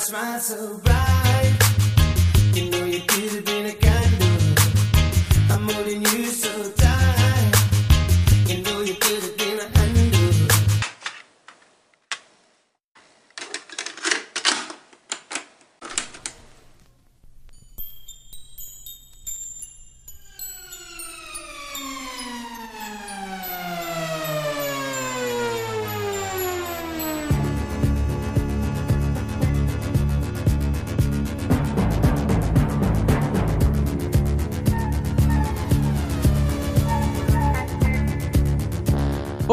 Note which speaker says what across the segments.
Speaker 1: Smile so bright.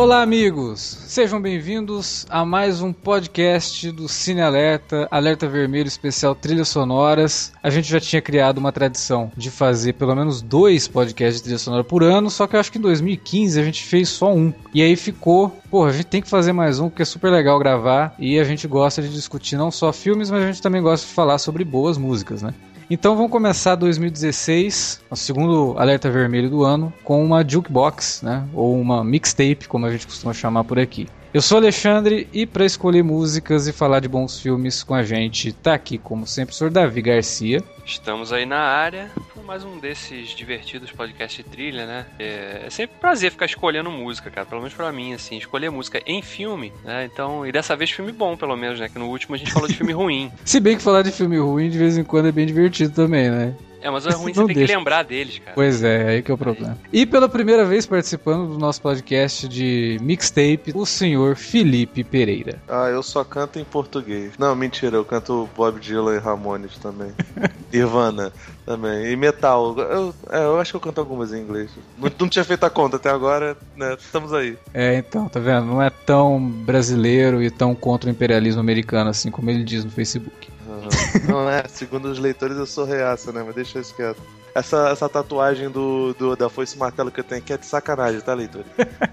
Speaker 2: Olá, amigos! Sejam bem-vindos a mais um podcast do Cine Alerta, Alerta Vermelho Especial Trilhas Sonoras. A gente já tinha criado uma tradição de fazer pelo menos dois podcasts de trilha sonora por ano, só que eu acho que em 2015 a gente fez só um. E aí ficou, pô, a gente tem que fazer mais um porque é super legal gravar e a gente gosta de discutir não só filmes, mas a gente também gosta de falar sobre boas músicas, né? Então vamos começar 2016, o segundo alerta vermelho do ano, com uma jukebox, né? Ou uma mixtape, como a gente costuma chamar por aqui. Eu sou Alexandre e para escolher músicas e falar de bons filmes com a gente, tá aqui como sempre o senhor Davi Garcia.
Speaker 3: Estamos aí na área com mais um desses divertidos podcasts de trilha, né? É, é sempre um prazer ficar escolhendo música, cara. Pelo menos pra mim, assim, escolher música em filme, né? Então, e dessa vez filme bom, pelo menos, né? Que no último a gente falou de filme ruim.
Speaker 2: Se bem que falar de filme ruim de vez em quando é bem divertido também, né?
Speaker 3: É, mas é ruim você tem
Speaker 2: deixa.
Speaker 3: que lembrar deles, cara.
Speaker 2: Pois é, aí que é o problema. E pela primeira vez participando do nosso podcast de mixtape, o senhor Felipe Pereira.
Speaker 4: Ah, eu só canto em português. Não, mentira, eu canto Bob Dylan e Ramones também. Nirvana também. E metal. Eu, é, eu acho que eu canto algumas em inglês. Não, não tinha feito a conta até agora, né? Estamos aí.
Speaker 2: É, então, tá vendo? Não é tão brasileiro e tão contra o imperialismo americano assim como ele diz no Facebook.
Speaker 4: Aham. Não é, segundo os leitores eu sou reaça, né? Mas deixa isso quieto. Essa, essa tatuagem do, do- da foice martelo que eu tenho aqui é de sacanagem, tá, leitor?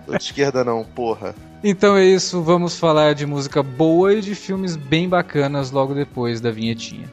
Speaker 4: Tô de esquerda não, porra.
Speaker 2: Então é isso, vamos falar de música boa e de filmes bem bacanas logo depois da vinhetinha.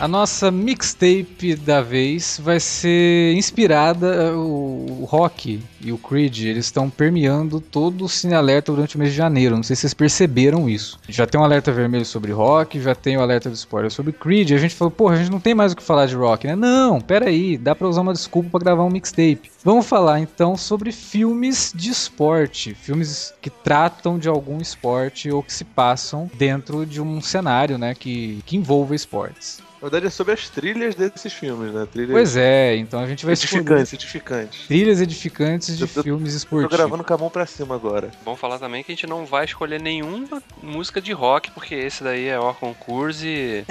Speaker 2: A nossa mixtape da vez vai ser inspirada o, o Rock e o Creed, eles estão permeando todo o Cine Alerta durante o mês de janeiro. Não sei se vocês perceberam isso. Já tem um alerta vermelho sobre Rock, já tem o alerta de spoiler sobre Creed. A gente falou, porra, a gente não tem mais o que falar de Rock, né? Não, peraí, dá pra usar uma desculpa pra gravar um mixtape. Vamos falar então sobre filmes de esporte, filmes que tratam de algum esporte ou que se passam dentro de um cenário, né, que, que envolva esportes.
Speaker 4: Na verdade é sobre as trilhas desses filmes, né? Trilhas
Speaker 2: Pois é, então a gente vai escolher
Speaker 4: edificantes, edificantes.
Speaker 2: trilhas edificantes de
Speaker 4: Eu tô-
Speaker 2: filmes
Speaker 4: Tô
Speaker 2: esportivos.
Speaker 4: gravando com a mão pra cima agora.
Speaker 3: Bom falar também que a gente não vai escolher nenhuma música de rock, porque esse daí é o concurso e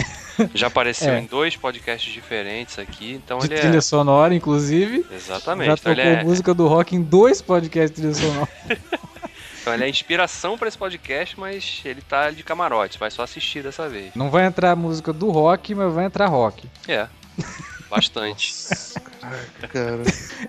Speaker 3: já apareceu
Speaker 2: É.
Speaker 3: em dois podcasts diferentes aqui, então
Speaker 2: De
Speaker 3: ele
Speaker 2: trilha
Speaker 3: é.
Speaker 2: sonora, inclusive.
Speaker 3: Exatamente.
Speaker 2: Já
Speaker 3: Então
Speaker 2: tocou
Speaker 3: ele, é,
Speaker 2: música do rock em dois podcasts de trilha sonora.
Speaker 3: então ele é inspiração pra esse podcast, mas ele tá de camarote, vai só assistir dessa vez.
Speaker 2: Não vai entrar a música do rock, mas vai entrar rock.
Speaker 3: É. Bastante.
Speaker 4: Cara.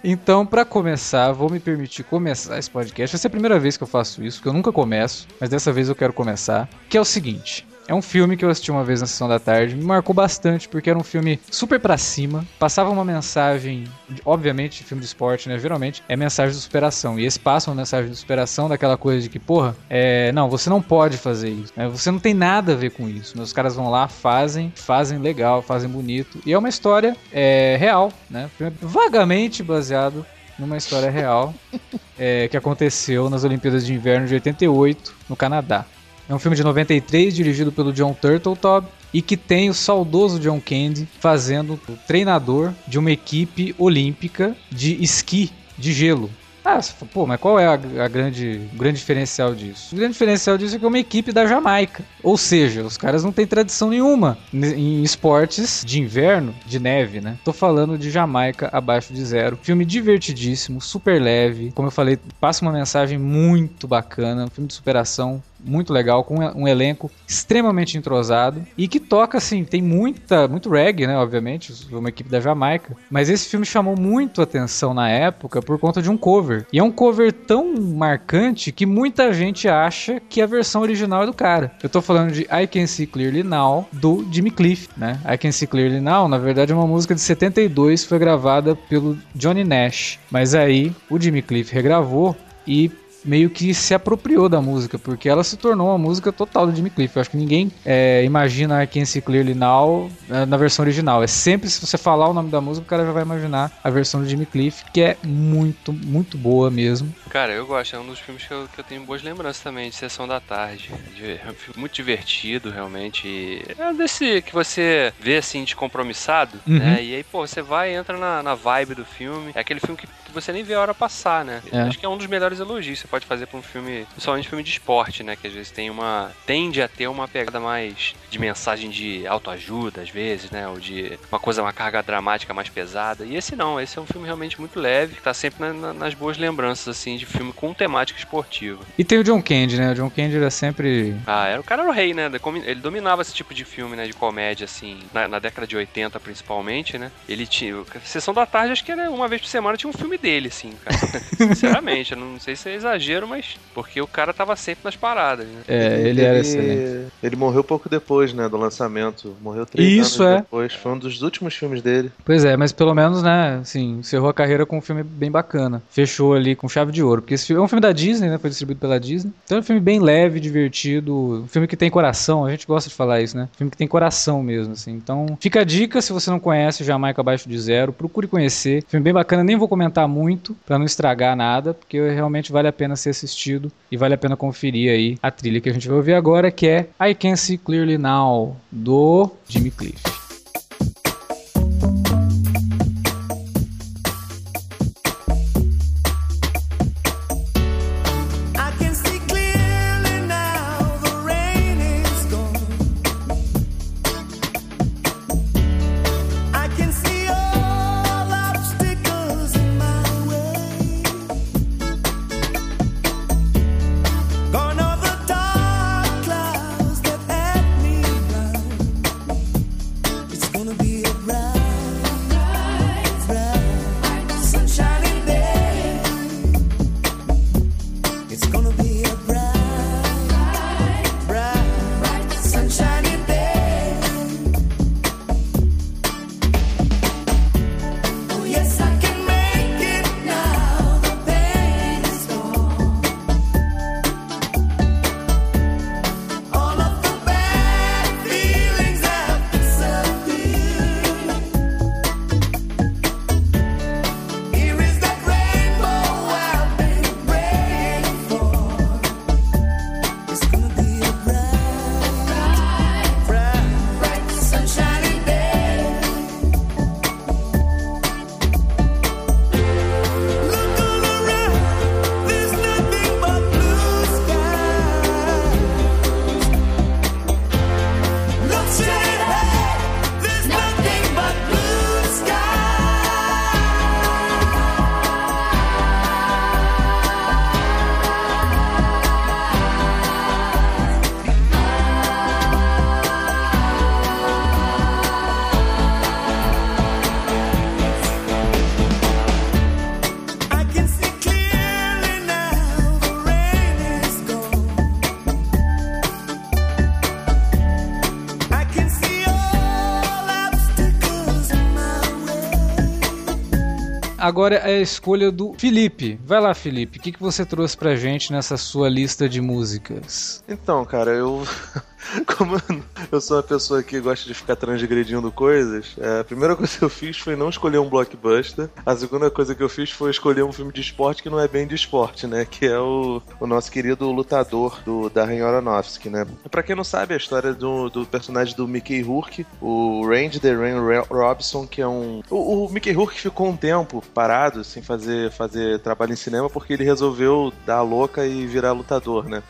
Speaker 2: Então, pra começar, vou me permitir começar esse podcast. Vai ser a primeira vez que eu faço isso, porque eu nunca começo, mas dessa vez eu quero começar. Que é o seguinte: É um filme que eu assisti uma vez na sessão da tarde, me marcou bastante porque era um filme super pra cima, passava uma mensagem, obviamente, filme de esporte, né? Geralmente é mensagem de superação. E esse passa uma mensagem de superação daquela coisa de que, porra, é, não, você não pode fazer isso, né? Você não tem nada a ver com isso. Meus caras vão lá, fazem, fazem legal, fazem bonito. E é uma história é, real, né? Vagamente baseado numa história real é, que aconteceu nas Olimpíadas de Inverno de 88 no Canadá. É um filme de 93, dirigido pelo John Turteltaub, e que tem o saudoso John Candy fazendo o treinador de uma equipe olímpica de esqui de gelo. Ah, pô, mas qual é a, a grande, o grande diferencial disso? O grande diferencial disso é que é uma equipe da Jamaica. Ou seja, os caras não têm tradição nenhuma em esportes de inverno, de neve, né? Tô falando de Jamaica abaixo de zero. Filme divertidíssimo, super leve. Como eu falei, passa uma mensagem muito bacana. Um filme de superação muito legal, com um elenco extremamente entrosado e que toca, assim, tem muita, muito reggae, né, obviamente, uma equipe da Jamaica, mas esse filme chamou muito atenção na época por conta de um cover. E é um cover tão marcante que muita gente acha que a versão original é do cara. Eu tô falando de I Can See Clearly Now, do Jimmy Cliff, né? I Can See Clearly Now, na verdade, é uma música de 72, foi gravada pelo Johnny Nash, mas aí o Jimmy Cliff regravou e meio que se apropriou da música, porque ela se tornou uma música total do Jimmy Cliff. Eu acho que ninguém é, imagina I Can See Clearly Now é, na versão original. É sempre, se você falar o nome da música, o cara já vai imaginar a versão do Jimmy Cliff, que é muito, muito boa mesmo.
Speaker 3: Cara, eu gosto, é um dos filmes que eu, que eu tenho boas lembranças também, de Sessão da Tarde. De- é um filme muito divertido, realmente. É desse que você vê assim, descompromissado,
Speaker 2: Uhum.
Speaker 3: né? E aí, pô, você vai e entra na, na vibe do filme. É aquele filme que, que você nem vê a hora passar, né?
Speaker 2: É.
Speaker 3: Acho que é um dos melhores elogios pode fazer pra um filme, principalmente filme de esporte, né? Que às vezes tem uma. tende a ter uma pegada mais de mensagem de autoajuda, às vezes, né? Ou de uma coisa, uma carga dramática mais pesada. E esse não, esse é um filme realmente muito leve, que tá sempre na- na- nas boas lembranças, assim, de filme com temática esportiva.
Speaker 2: E tem o John Candy, né? O John Candy era sempre.
Speaker 3: Ah, era, o cara era o rei, né? Ele dominava esse tipo de filme, né? De comédia, assim, na, na década de 80, principalmente, né? Ele tinha. Sessão da tarde, acho que era uma vez por semana tinha um filme dele, assim, cara. Sinceramente, eu não sei se é exagero, mas. Porque o cara tava sempre nas paradas, né?
Speaker 2: É, ele era excelente.
Speaker 4: Ele morreu pouco depois, né, do lançamento. Morreu três
Speaker 2: Isso,
Speaker 4: anos
Speaker 2: é.
Speaker 4: depois. Foi um dos últimos filmes dele.
Speaker 2: Pois é, mas pelo menos, né, assim, encerrou a carreira com um filme bem bacana. Fechou ali com chave de ouro. Porque esse filme é um filme da Disney, né? Foi distribuído pela Disney. Então é um filme bem leve, divertido. Um filme que tem coração. A gente gosta de falar isso, né? Filme que tem coração mesmo, assim. Então fica a dica, se você não conhece Jamaica Abaixo de Zero, procure conhecer. Filme bem bacana, nem vou comentar muito pra não estragar nada, porque realmente vale a pena ser assistido e vale a pena conferir aí a trilha que a gente vai ouvir agora, que é I Can See Clearly Now, do Jimmy Cliff. Agora é a escolha do Felipe. Vai lá, Felipe. O que, que você trouxe pra gente nessa sua lista de músicas?
Speaker 4: Então, cara, eu. Como eu sou uma pessoa que gosta de ficar transgredindo coisas, é, a primeira coisa que eu fiz foi não escolher um blockbuster. A segunda coisa que eu fiz foi escolher um filme de esporte que não é bem de esporte, né? Que é o, o nosso querido lutador do Darren Aronofsky, né? Pra quem não sabe, a história do, do personagem do Mickey Rourke, o Randy The Rain Robson, que é um... O, o Mickey Rourke ficou um tempo parado, sem fazer, fazer trabalho em cinema, porque ele resolveu dar louca e virar lutador, né?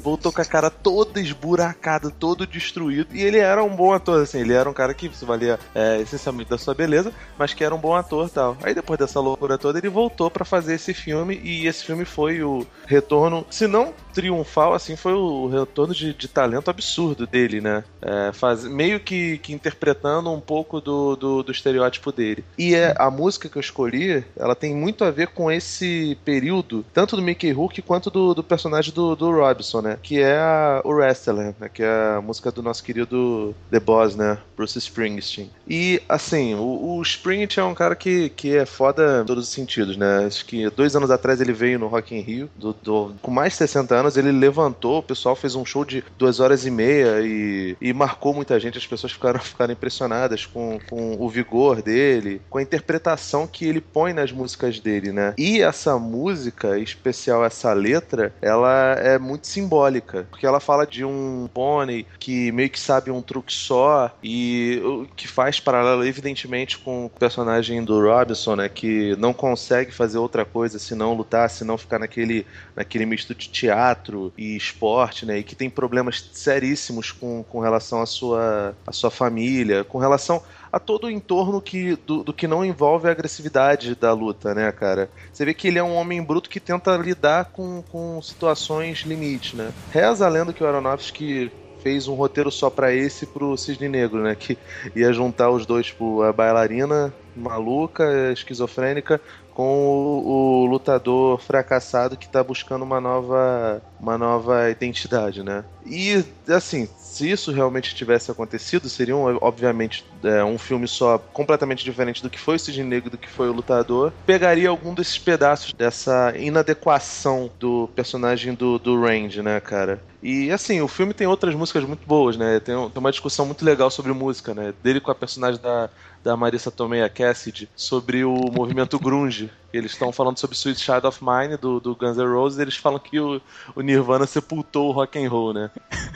Speaker 4: Voltou com a cara toda esburacada, todo destruído. E ele era um bom ator, assim, ele era um cara que se valia é, essencialmente da sua beleza, mas que era um bom ator tal. Aí depois dessa loucura toda, ele voltou para fazer esse filme, e esse filme foi o retorno, se não triunfal, assim, foi o retorno de, de talento absurdo dele, né? É, faz, meio que, que interpretando um pouco do, do, do, estereótipo dele. E é, a música que eu escolhi, ela tem muito a ver com esse período, tanto do Mickey Rourke quanto do, do personagem do, do Robson, né? Que é a, o Wrestler, né? Que é a música do nosso querido The Boss, né? Bruce Springsteen. E, assim, o, o Springsteen é um cara que, que é foda em todos os sentidos, né? Acho que dois anos atrás ele veio no Rock in Rio, do, do, com mais de 60 anos, ele levantou, o pessoal fez um show de duas horas e meia e, e marcou muita gente, as pessoas ficaram, ficaram impressionadas com, com o vigor dele, com a interpretação que ele põe nas músicas dele, né? E essa música, em especial essa letra, ela é muito simbólica, porque ela fala de um pônei que meio que sabe um truque só e que faz paralelo evidentemente com o personagem do Robinson, né, que não consegue fazer outra coisa senão lutar, senão ficar naquele naquele misto de teatro e esporte, né, e que tem problemas seríssimos com, com relação à sua à sua família, com relação a todo o entorno que, do, do, que não envolve a agressividade da luta, né, cara? Você vê que ele é um homem bruto que tenta lidar com, com situações limite, né? Reza a lenda que o Aronofsky fez um roteiro só para esse pro Cisne Negro, né? Que ia juntar os dois, tipo, a bailarina maluca, esquizofrênica, com o, o, lutador fracassado que tá buscando uma nova, uma nova identidade, né? E, assim, se isso realmente tivesse acontecido, seria, um, obviamente, é, um filme só completamente diferente do que foi o Cisne Negro, do que foi o Lutador. Pegaria algum desses pedaços dessa inadequação do personagem do, do Range, né, cara? E assim, o filme tem outras músicas muito boas, né? Tem, tem uma discussão muito legal sobre música, né? Dele com a personagem da, da Marissa Tomei Cassidy sobre o movimento grunge. Eles estão falando sobre Sweet Child of Mine do, do Guns N' Roses. Eles falam que o, o Nirvana sepultou o rock and roll, né?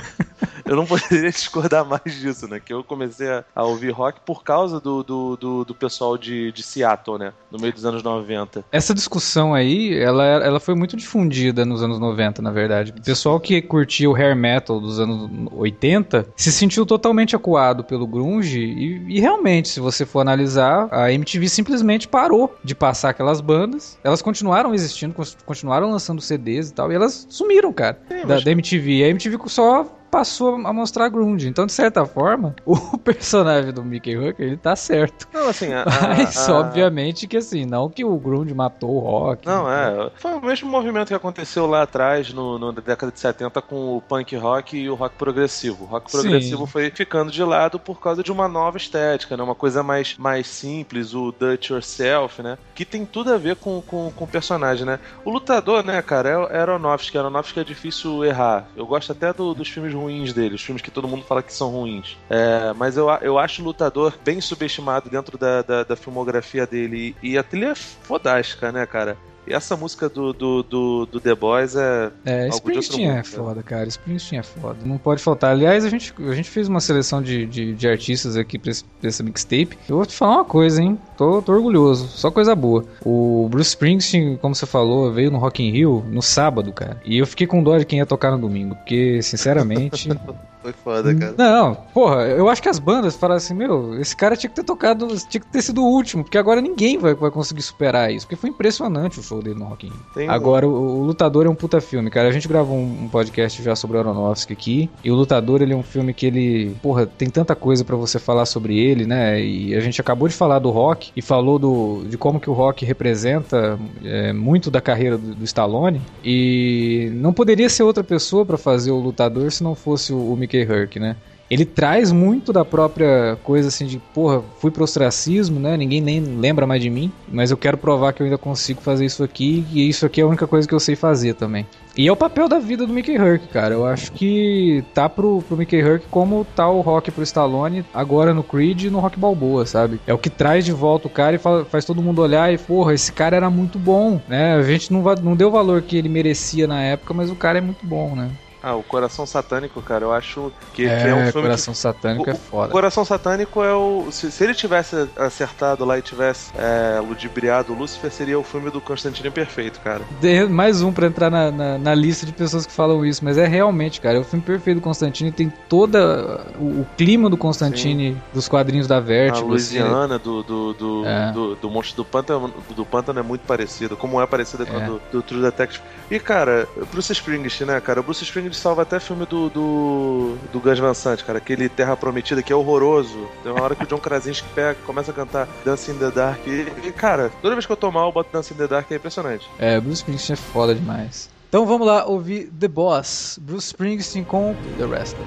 Speaker 4: eu não poderia discordar mais disso, né? Que eu comecei a, a ouvir rock por causa do, do, do, do, pessoal de, de Seattle, né? No meio dos anos 90.
Speaker 2: Essa discussão aí, ela, ela foi muito difundida nos anos 90, na verdade. O pessoal que curtia o hair metal dos anos 80 se sentiu totalmente acuado pelo grunge e, e realmente, se você for analisar, a MTV simplesmente parou de passar aquelas bandas. Elas continuaram existindo, continuaram lançando CDs e tal, e elas sumiram, cara, da, da MTV. A MTV só passou a mostrar grunge. Então, de certa forma, o personagem do Mickey Hooker, ele tá certo.
Speaker 4: Não, assim, a,
Speaker 2: Mas,
Speaker 4: a, a...
Speaker 2: obviamente que assim, não que o grunge matou o rock.
Speaker 4: Não, é. Foi o mesmo movimento que aconteceu lá atrás, no, no, na década de 70, com o punk rock e o rock progressivo. O rock progressivo Sim. foi ficando de lado por causa de uma nova estética, né? Uma coisa mais, mais simples, o it yourself, né? Que tem tudo a ver com, com, com o personagem, né? O lutador, né, cara, é, é Aronofsky. Aronofsky é difícil errar. Eu gosto até do, dos filmes ruins dele, os filmes que todo mundo fala que são ruins. É, mas eu, eu acho o lutador bem subestimado dentro da, da, da filmografia dele. E a trilha é fodástica, né, cara? E essa música do, do, do, do The Boys é.
Speaker 2: É, Springsteen é foda, cara. Springsteen é foda. Não pode faltar. Aliás, a gente, a gente fez uma seleção de, de, de artistas aqui pra, esse, pra essa mixtape. Eu vou te falar uma coisa, hein? Tô, tô orgulhoso. Só coisa boa. O Bruce Springsteen, como você falou, veio no Rock in Rio no sábado, cara. E eu fiquei com dó de quem ia tocar no domingo. Porque, sinceramente.
Speaker 4: Foi foda, cara.
Speaker 2: Não, porra, eu acho que as bandas falaram assim, meu, esse cara tinha que ter tocado, tinha que ter sido o último, porque agora ninguém vai, vai conseguir superar isso, porque foi impressionante o show dele no Rock. Agora, o, o, Lutador é um puta filme, cara. A gente gravou um, um, podcast já sobre o Aronofsky aqui, e o Lutador, ele é um filme que ele, porra, tem tanta coisa para você falar sobre ele, né, e a gente acabou de falar do rock, e falou do, de como que o rock representa é, muito da carreira do, do, Stallone, e não poderia ser outra pessoa para fazer o Lutador se não fosse o, o Mickey Herc, né? ele traz muito da própria coisa assim de, porra, fui pro ostracismo, né? Ninguém nem lembra mais de mim, mas eu quero provar que eu ainda consigo fazer isso aqui e isso aqui é a única coisa que eu sei fazer também. E é o papel da vida do Mickey Herc, cara. Eu acho que tá pro, pro Mickey Herc como tá o Rock pro Stallone agora no Creed e no Rock Balboa, sabe? É o que traz de volta o cara e faz todo mundo olhar e, porra, esse cara era muito bom, né? A gente não, não deu o valor que ele merecia na época, mas o cara é muito bom, né?
Speaker 4: Ah, o Coração Satânico, cara, eu acho que, que
Speaker 2: É,
Speaker 4: é um filme que
Speaker 2: Coração Satânico é
Speaker 4: O
Speaker 2: foda.
Speaker 4: Coração Satânico é o. Se, se ele tivesse acertado lá e tivesse é, ludibriado o Lúcifer, seria o filme do Constantino perfeito, cara.
Speaker 2: De- mais um pra entrar na, na, na lista de pessoas que falam isso, mas é realmente, cara, é o filme perfeito do Constantine, tem toda o, o clima do Constantine, dos quadrinhos da
Speaker 4: A
Speaker 2: Vertigo. assim, né?
Speaker 4: Louisiana do, do, do,
Speaker 2: É.
Speaker 4: do, do Monstro do Pântano, do Pântano é muito parecido, como é parecido com a
Speaker 2: É.
Speaker 4: do, do True Detective. E, cara, Bruce Springsteen, né, cara? O Bruce Springsteen salva até filme do, do, do Gus Van Sant, cara. Aquele Terra Prometida que é horroroso. Tem uma hora que o John Krasinski pega, começa a cantar Dance in the Dark. E, e, cara, toda vez que eu tô mal, eu boto Dance in the Dark, é impressionante.
Speaker 2: É, Bruce Springsteen é foda demais. Então vamos lá ouvir The Boss, Bruce Springsteen com The Wrestler.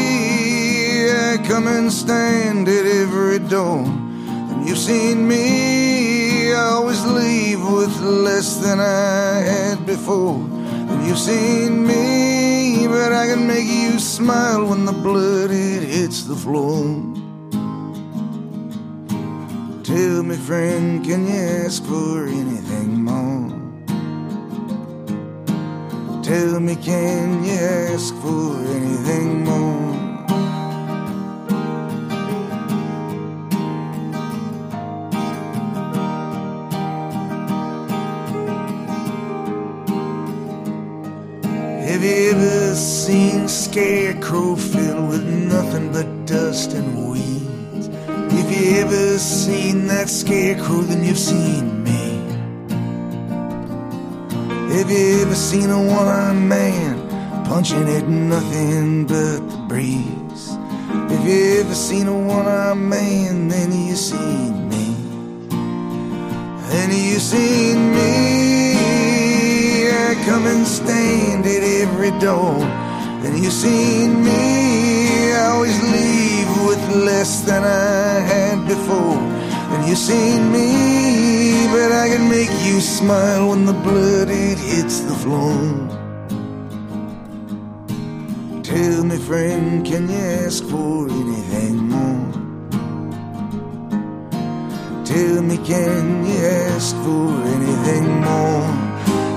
Speaker 5: I come and stand at every door. And you've seen me. I always leave with less than I had before. And you've seen me, but I can make you smile when the blood it hits the floor. Tell me, friend, can you ask for anything more? Tell me, can you ask for anything more? Scarecrow filled with nothing but dust and weeds? If you ever seen that scarecrow, then you've seen me. Have you ever seen a one-armed man punching at nothing but the breeze? If you ever seen a one-armed man, then you seen me. Then you seen me. I come and stand at every door. Then you've seen me. I always leave with less than I had before. And you've seen me, but I can make you smile when the blood it hits the floor. Tell me, friend, can you ask for anything more? Tell me, can you ask for anything more?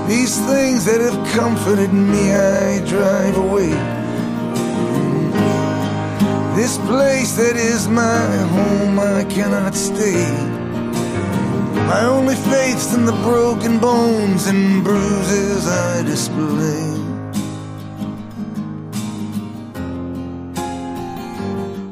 Speaker 5: These things that have comforted me, I drive away. This place that is my home, I cannot stay. My only faith's in the broken bones and bruises I display.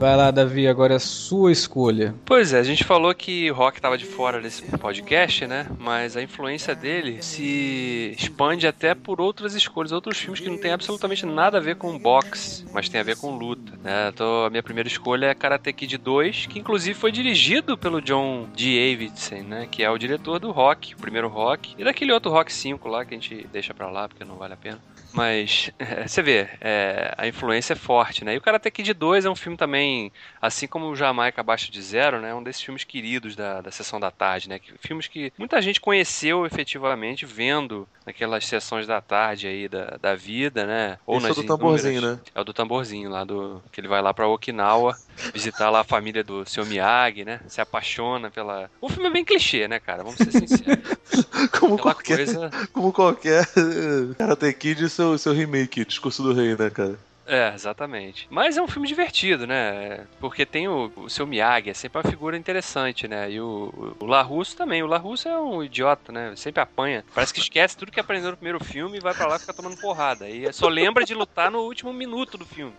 Speaker 2: Vai lá, Davi, agora é a sua escolha.
Speaker 3: Pois é, a gente falou que o rock tava de fora desse podcast, né? Mas a influência dele se expande até por outras escolhas, outros filmes que não tem absolutamente nada a ver com boxe, mas tem a ver com luta, né? Então, a minha primeira escolha é Karate Kid 2, que inclusive foi dirigido pelo John D. Davidson, né? Que é o diretor do Rock, o primeiro Rock, e daquele outro Rock 5 lá que a gente deixa pra lá porque não vale a pena. Mas é, você vê, é, a influência é forte, né? E o Karate Kid 2 é um filme também, assim como o Jamaica Abaixo de Zero, né? Um desses filmes queridos da, da sessão da tarde, né? Que- Filmes que muita gente conheceu efetivamente vendo naquelas sessões da tarde aí da, da vida, né?
Speaker 4: Esse é o do tamborzinho,
Speaker 3: inúmeras-
Speaker 4: né?
Speaker 3: É o do tamborzinho lá, do que ele vai lá pra Okinawa visitar lá a família do seu Miyagi, né? Se apaixona pela... O filme é bem clichê, né, cara? Vamos ser sinceros.
Speaker 4: Como qualquer,
Speaker 3: coisa...
Speaker 4: como qualquer eh, Karate Kid e seu, seu remake, Discurso do Rei, né, cara?
Speaker 3: É, exatamente. Mas é um filme divertido, né? Porque tem o, o seu Miyagi, é sempre uma figura interessante, né? E o, o LaRusso também. O LaRusso é um idiota, né? Sempre apanha. Parece que esquece tudo que aprendeu no primeiro filme e vai pra lá e fica tomando porrada. E só lembra de lutar no último minuto do filme.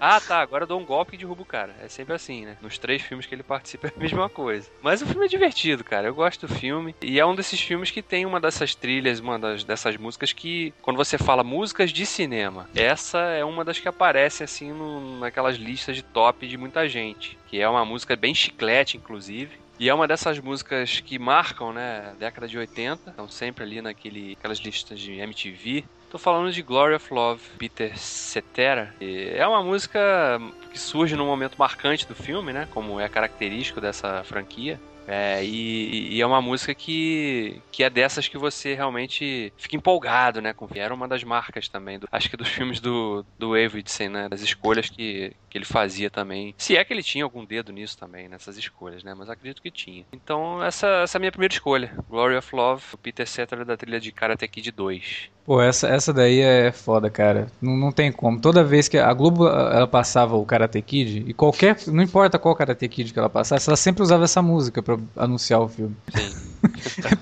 Speaker 3: Ah, tá, agora eu dou um golpe e derrubo o cara. É sempre assim, né? Nos três filmes que ele participa é a mesma coisa. Mas o filme é divertido, cara. Eu gosto do filme. E é um desses filmes que tem uma dessas trilhas, uma das, dessas músicas que, quando você fala músicas de cinema, essa é uma das que aparece, assim, no, naquelas listas de top de muita gente. Que é uma música bem chiclete, inclusive. E é uma dessas músicas que marcam, né, década de 80, estão sempre ali naquele, aquelas listas de MTV. Tô falando de Glory of Love, Peter Cetera. E é uma música que surge num momento marcante do filme, né, como é característico dessa franquia. É, e, e é uma música que, que é dessas que você realmente fica empolgado, né? Com, era uma das marcas também, do, acho que dos filmes do, do Davidson, né? Das escolhas que, que ele fazia também. Se é que ele tinha algum dedo nisso também, nessas escolhas, né? Mas acredito que tinha. Então, essa, essa é a minha primeira escolha. Glory of Love, o Peter Cetera da trilha de Karate Kid 2.
Speaker 2: Pô, essa, essa daí é foda, cara. Não, não tem como. Toda vez que a Globo ela passava o Karate Kid, e qualquer. Não importa qual Karate Kid que ela passasse, ela sempre usava essa música pra anunciar o filme.
Speaker 3: Sim.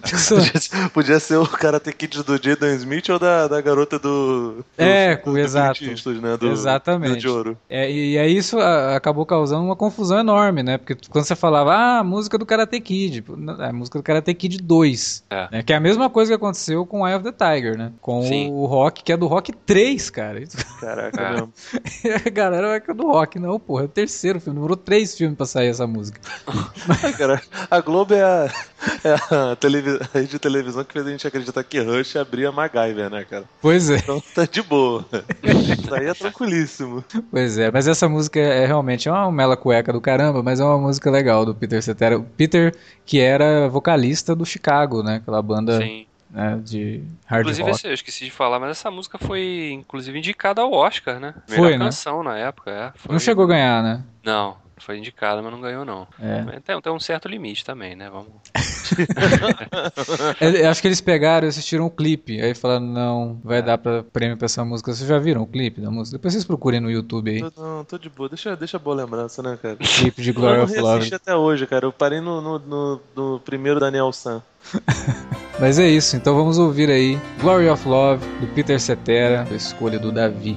Speaker 4: Podia, podia ser o Karate Kid do Jaden Smith ou da, da garota do. do
Speaker 2: É,
Speaker 4: do, do
Speaker 2: exato.
Speaker 4: Eastwood, né? Do,
Speaker 2: Exatamente.
Speaker 4: do de ouro.
Speaker 2: É, e aí isso a- acabou causando uma confusão enorme, né? Porque quando você falava, ah, a música do Karate Kid, é a música do Karate Kid 2.
Speaker 3: É.
Speaker 2: né? Que é a mesma coisa que aconteceu com Eye of the Tiger, né? Com
Speaker 3: Sim.
Speaker 2: o Rock, que é do Rock 3, cara.
Speaker 4: Caraca,
Speaker 3: É.
Speaker 4: mesmo.
Speaker 2: A galera vai que é do Rock. Não, porra, é o terceiro filme. Demorou três filmes pra sair essa música.
Speaker 4: Cara, a Globo é a, é a, a rede de televisão que fez a gente acreditar que Rush abria MacGyver, né, cara?
Speaker 2: Pois é,
Speaker 4: Então tá de boa. Isso aí é tranquilíssimo.
Speaker 2: pois é. Mas essa música é realmente é uma mela cueca do caramba, mas é uma música legal do Peter Cetera. O Peter, que era vocalista do Chicago, né? Aquela banda
Speaker 3: Sim.
Speaker 2: né, de hard
Speaker 3: Inclusive,
Speaker 2: rock.
Speaker 3: esse- eu esqueci de falar, mas essa música foi, inclusive, indicada ao Oscar, né?
Speaker 2: Foi,
Speaker 3: Melhor
Speaker 2: né?
Speaker 3: canção na época, é. Foi-
Speaker 2: Não chegou a ganhar, né?
Speaker 3: Não, foi indicada, mas não ganhou, não.
Speaker 2: É.
Speaker 3: Tem, tem um certo limite também, né? Vamos.
Speaker 2: Eu- eu acho que eles pegaram e assistiram o clipe. Aí falaram, não, vai dar pra prêmio pra essa música. Vocês já viram o clipe da música? Depois vocês procurem no YouTube aí.
Speaker 4: Tô, não, tô de boa. Deixa, deixa boa lembrança, né, cara?
Speaker 2: Clipe de
Speaker 4: Eu
Speaker 2: Glory of Love.
Speaker 4: reassisti até hoje, cara. Eu parei no, no, no, no primeiro Daniel San.
Speaker 2: Mas é isso, então vamos ouvir aí Glory of Love, do Peter Cetera, a escolha do Davi.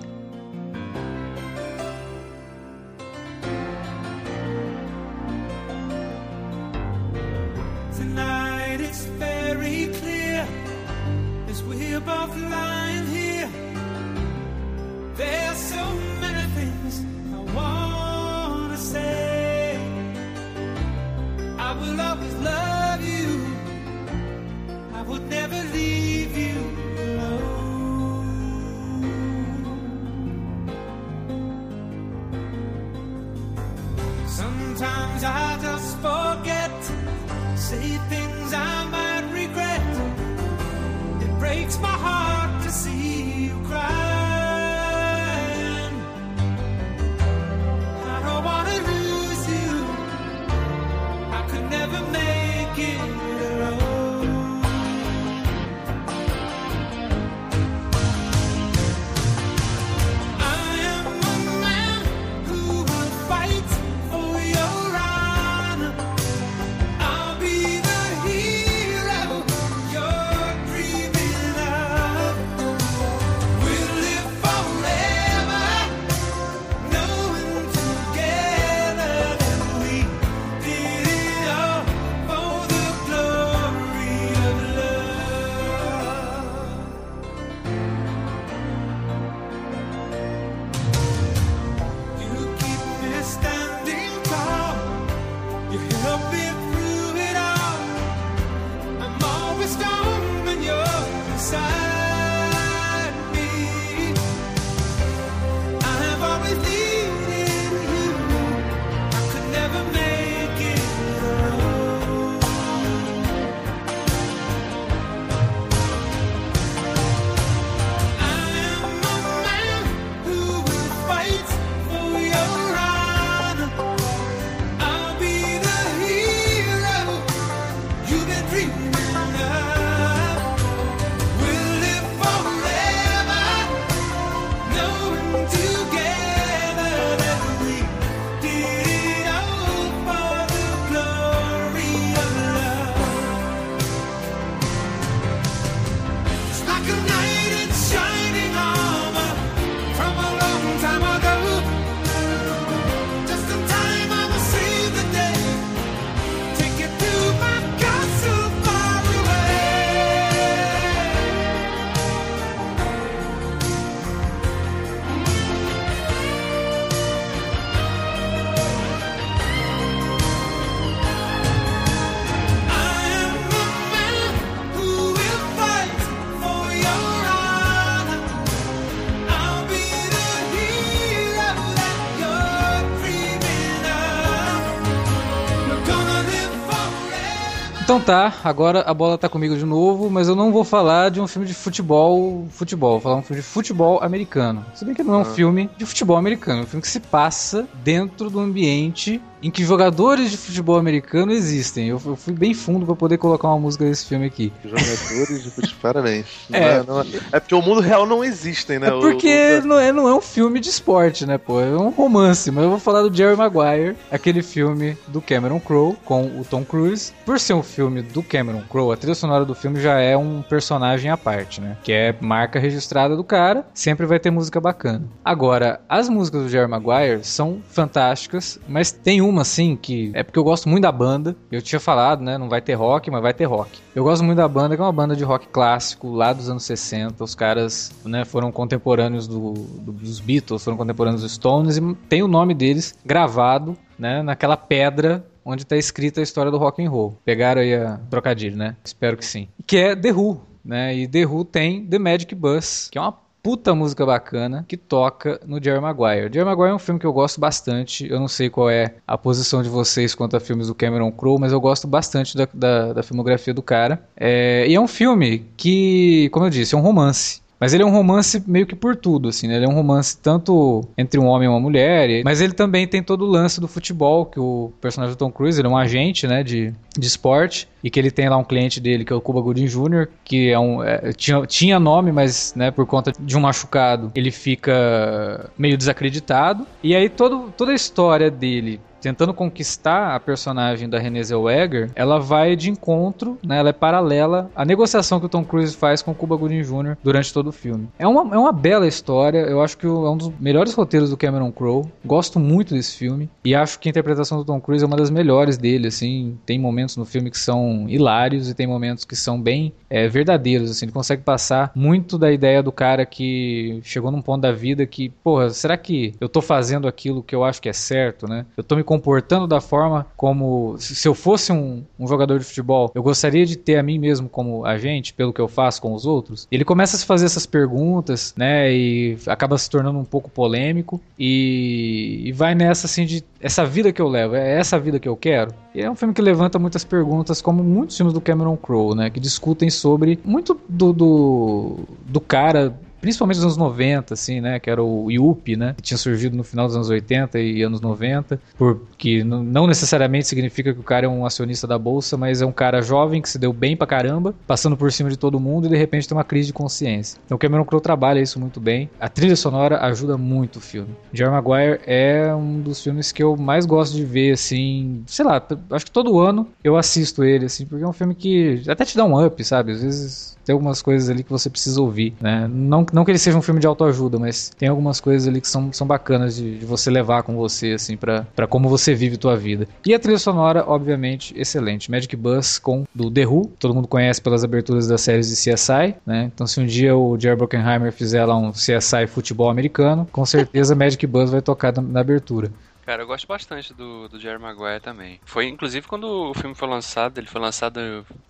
Speaker 2: Então tá, agora a bola tá comigo de novo, mas eu não vou falar de um filme de futebol, futebol, vou falar um filme de futebol americano. Se bem que não é um filme de futebol americano, é um filme que se passa dentro do ambiente em que jogadores de futebol americano existem. Eu, eu fui bem fundo pra poder colocar uma música desse filme aqui.
Speaker 4: Jogadores de futebol. Parabéns. Não
Speaker 2: É.
Speaker 4: É, não é- é porque o mundo real não existem, né?
Speaker 2: É
Speaker 4: O-
Speaker 2: porque
Speaker 4: o-
Speaker 2: não, é, não é um filme de esporte, né, pô? É um romance, mas eu vou falar do Jerry Maguire, aquele filme do Cameron Crowe com o Tom Cruise. Por ser um filme do Cameron Crowe, a trilha sonora do filme já é um personagem à parte, né? Que é marca registrada do cara, sempre vai ter música bacana. Agora, as músicas do Jerry Maguire são fantásticas, mas tem uma assim que é porque eu gosto muito da banda. Eu tinha falado, né? Não vai ter rock, mas vai ter rock. Eu gosto muito da banda, que é uma banda de rock clássico lá dos anos 60. Os caras, né, foram contemporâneos do- do- dos Beatles, foram contemporâneos dos Stones e tem o nome deles gravado, né, naquela pedra onde tá escrita a história do rock and roll. Pegaram aí a trocadilho, né? Espero que sim. Que é The Who, né? E The Who tem The Magic Bus, que é uma puta música bacana que toca no Jerry Maguire. Jerry Maguire é um filme que eu gosto bastante. Eu não sei qual é a posição de vocês quanto a filmes do Cameron Crowe, mas eu gosto bastante da, da, da filmografia do cara. É, e é um filme que, como eu disse, é um romance. Mas ele é um romance meio que por tudo, assim, né? Ele é um romance tanto entre um homem e uma mulher, mas ele também tem todo o lance do futebol, que o personagem do Tom Cruise, ele é um agente, né, de, de esporte, e que ele tem lá um cliente dele, que é o Cuba Gooding Jr., que é um, é, tinha, tinha nome, mas, né, por conta de um machucado, ele fica meio desacreditado. E aí todo, toda a história dele tentando conquistar a personagem da Renée Zellweger, ela vai de encontro, né, ela é paralela à negociação que o Tom Cruise faz com o Cuba Gooding Jr. durante todo o filme. É uma, é uma bela história, eu acho que é um dos melhores roteiros do Cameron Crowe, gosto muito desse filme, e acho que a interpretação do Tom Cruise é uma das melhores dele, assim, tem momentos no filme que são hilários e tem momentos que são bem é, verdadeiros, assim, ele consegue passar muito da ideia do cara que chegou num ponto da vida que, porra, será que eu tô fazendo aquilo que eu acho que é certo, né? Eu tô me comportando da forma como se eu fosse um, um jogador de futebol, eu gostaria de ter a mim mesmo como agente pelo que eu faço com os outros. Ele começa a se fazer essas perguntas, né? E acaba se tornando um pouco polêmico e, e vai nessa assim de essa vida que eu levo, é essa vida que eu quero. E é um filme que levanta muitas perguntas, como muitos filmes do Cameron Crowe, né? Que discutem sobre muito do, do, do cara principalmente nos anos 90, assim, né, que era o Yuppie, né, que tinha surgido no final dos anos 80 e anos 90, porque não necessariamente significa que o cara é um acionista da bolsa, mas é um cara jovem que se deu bem pra caramba, passando por cima de todo mundo e de repente tem uma crise de consciência. Então o Cameron Crowe trabalha isso muito bem. A trilha sonora ajuda muito o filme. Jerry Maguire é um dos filmes que eu mais gosto de ver, assim, sei lá, acho que todo ano eu assisto ele, assim, porque é um filme que até te dá um up, sabe? Às vezes tem algumas coisas ali que você precisa ouvir, né? Não, não que ele seja um filme de autoajuda, mas tem algumas coisas ali que são, são bacanas de, de você levar com você, assim, pra como você vive tua vida. E a trilha sonora, obviamente, excelente. Magic Bus com do The Who, todo mundo conhece pelas aberturas das séries de CSI, né? Então se um dia o Jerry Bruckheimer fizer lá um CSI futebol americano, com certeza Magic Bus vai tocar na, na abertura.
Speaker 3: Cara, eu gosto bastante do, do Jerry Maguire também. Foi, inclusive, quando o filme foi lançado, ele foi lançado,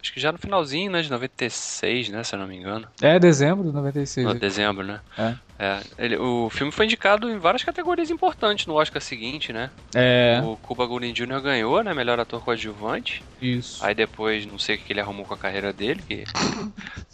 Speaker 3: acho que já no finalzinho, né, de 96, né, se eu não me engano.
Speaker 2: É dezembro de 96.
Speaker 3: No dezembro, né?
Speaker 2: É.
Speaker 3: É, ele- o filme foi indicado em várias categorias importantes no Oscar seguinte, né?
Speaker 2: É,
Speaker 3: O Cuba Gooding Jr. ganhou, né? Melhor ator coadjuvante.
Speaker 2: isso.
Speaker 3: Aí depois, não sei o que ele arrumou com a carreira dele. Que...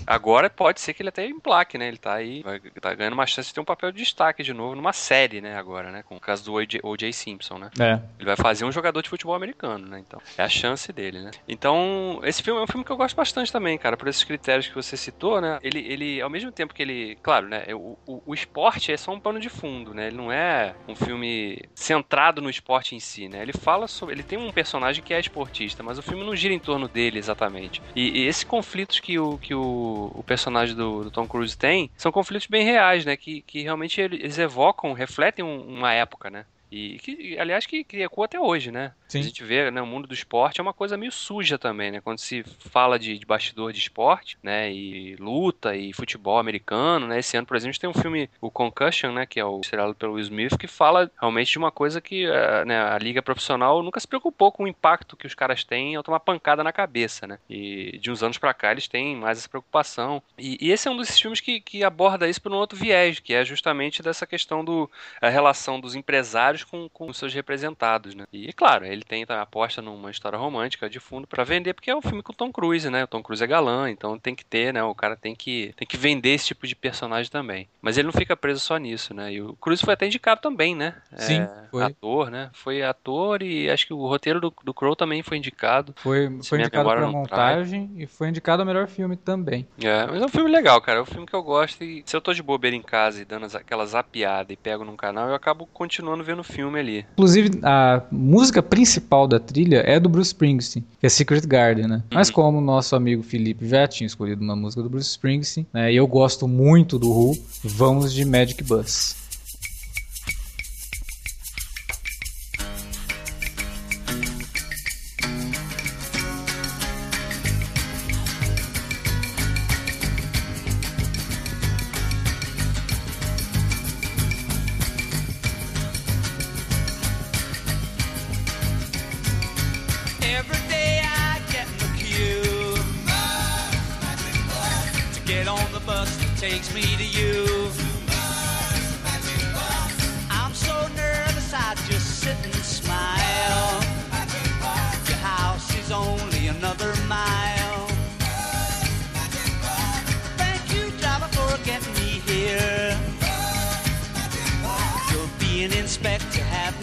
Speaker 3: Agora pode ser que ele até emplaque, né? Ele tá aí, vai, tá ganhando uma chance de ter um papel de destaque de novo numa série, né? Agora, né? Com o caso do O.J. O.J. Simpson, né?
Speaker 2: É.
Speaker 3: Ele vai fazer um jogador de futebol americano, né? Então, é a chance dele, né? Então, esse filme é um filme que eu gosto bastante também, cara, por esses critérios que você citou, né? Ele, ele ao mesmo tempo que ele, claro, né? O, o, o esporte é só um pano de fundo, né? Ele não é um filme centrado no esporte em si, né? Ele fala sobre, ele tem um personagem que é esportista, mas o filme não gira em torno dele exatamente. E, e esses conflitos que o, que o, o personagem do, do Tom Cruise tem são conflitos bem reais, né? Que, que realmente ele- eles evocam, refletem um- uma época, né? E que, aliás, que, que ecoa até hoje, né?
Speaker 2: Sim.
Speaker 3: A gente vê, né, o mundo do esporte é uma coisa meio suja também, né? Quando se fala de, de bastidor de esporte, né? E luta e futebol americano, né? Esse ano, por exemplo, a gente tem um filme, o Concussion, né? Que é o estrelado pelo Will Smith, que fala realmente de uma coisa que eh, né, a liga profissional nunca se preocupou com o impacto que os caras têm ao tomar pancada na cabeça, né? E de uns anos pra cá eles têm mais essa preocupação. E, e esse é um desses filmes que, que aborda isso por um outro viés, que é justamente dessa questão do a relação dos empresários com, com os seus representados, né? E, claro, ele tem a aposta numa história romântica de fundo pra vender, porque é um filme com o Tom Cruise, né? O Tom Cruise é galã, então tem que ter, né? O cara tem que, tem que vender esse tipo de personagem também. Mas ele não fica preso só nisso, né? E o Cruise foi até indicado também, né?
Speaker 2: Sim,
Speaker 3: É,
Speaker 2: foi.
Speaker 3: Ator, né? Foi ator e acho que o roteiro do, do Crow também foi indicado.
Speaker 2: Foi, foi indicado pra
Speaker 3: não trai.
Speaker 2: montagem e foi indicado a melhor filme também.
Speaker 3: É, mas é um filme legal, cara. É um filme que eu gosto e se eu tô de bobeira em casa e dando as- aquela zapiada e pego num canal, eu acabo continuando vendo o filme ali.
Speaker 2: Inclusive, a música principal da trilha é do Bruce Springsteen, que é Secret Garden, né? Mas como o nosso amigo Felipe já tinha escolhido uma música do Bruce Springsteen, né? E eu gosto muito do Who, vamos de Magic Bus.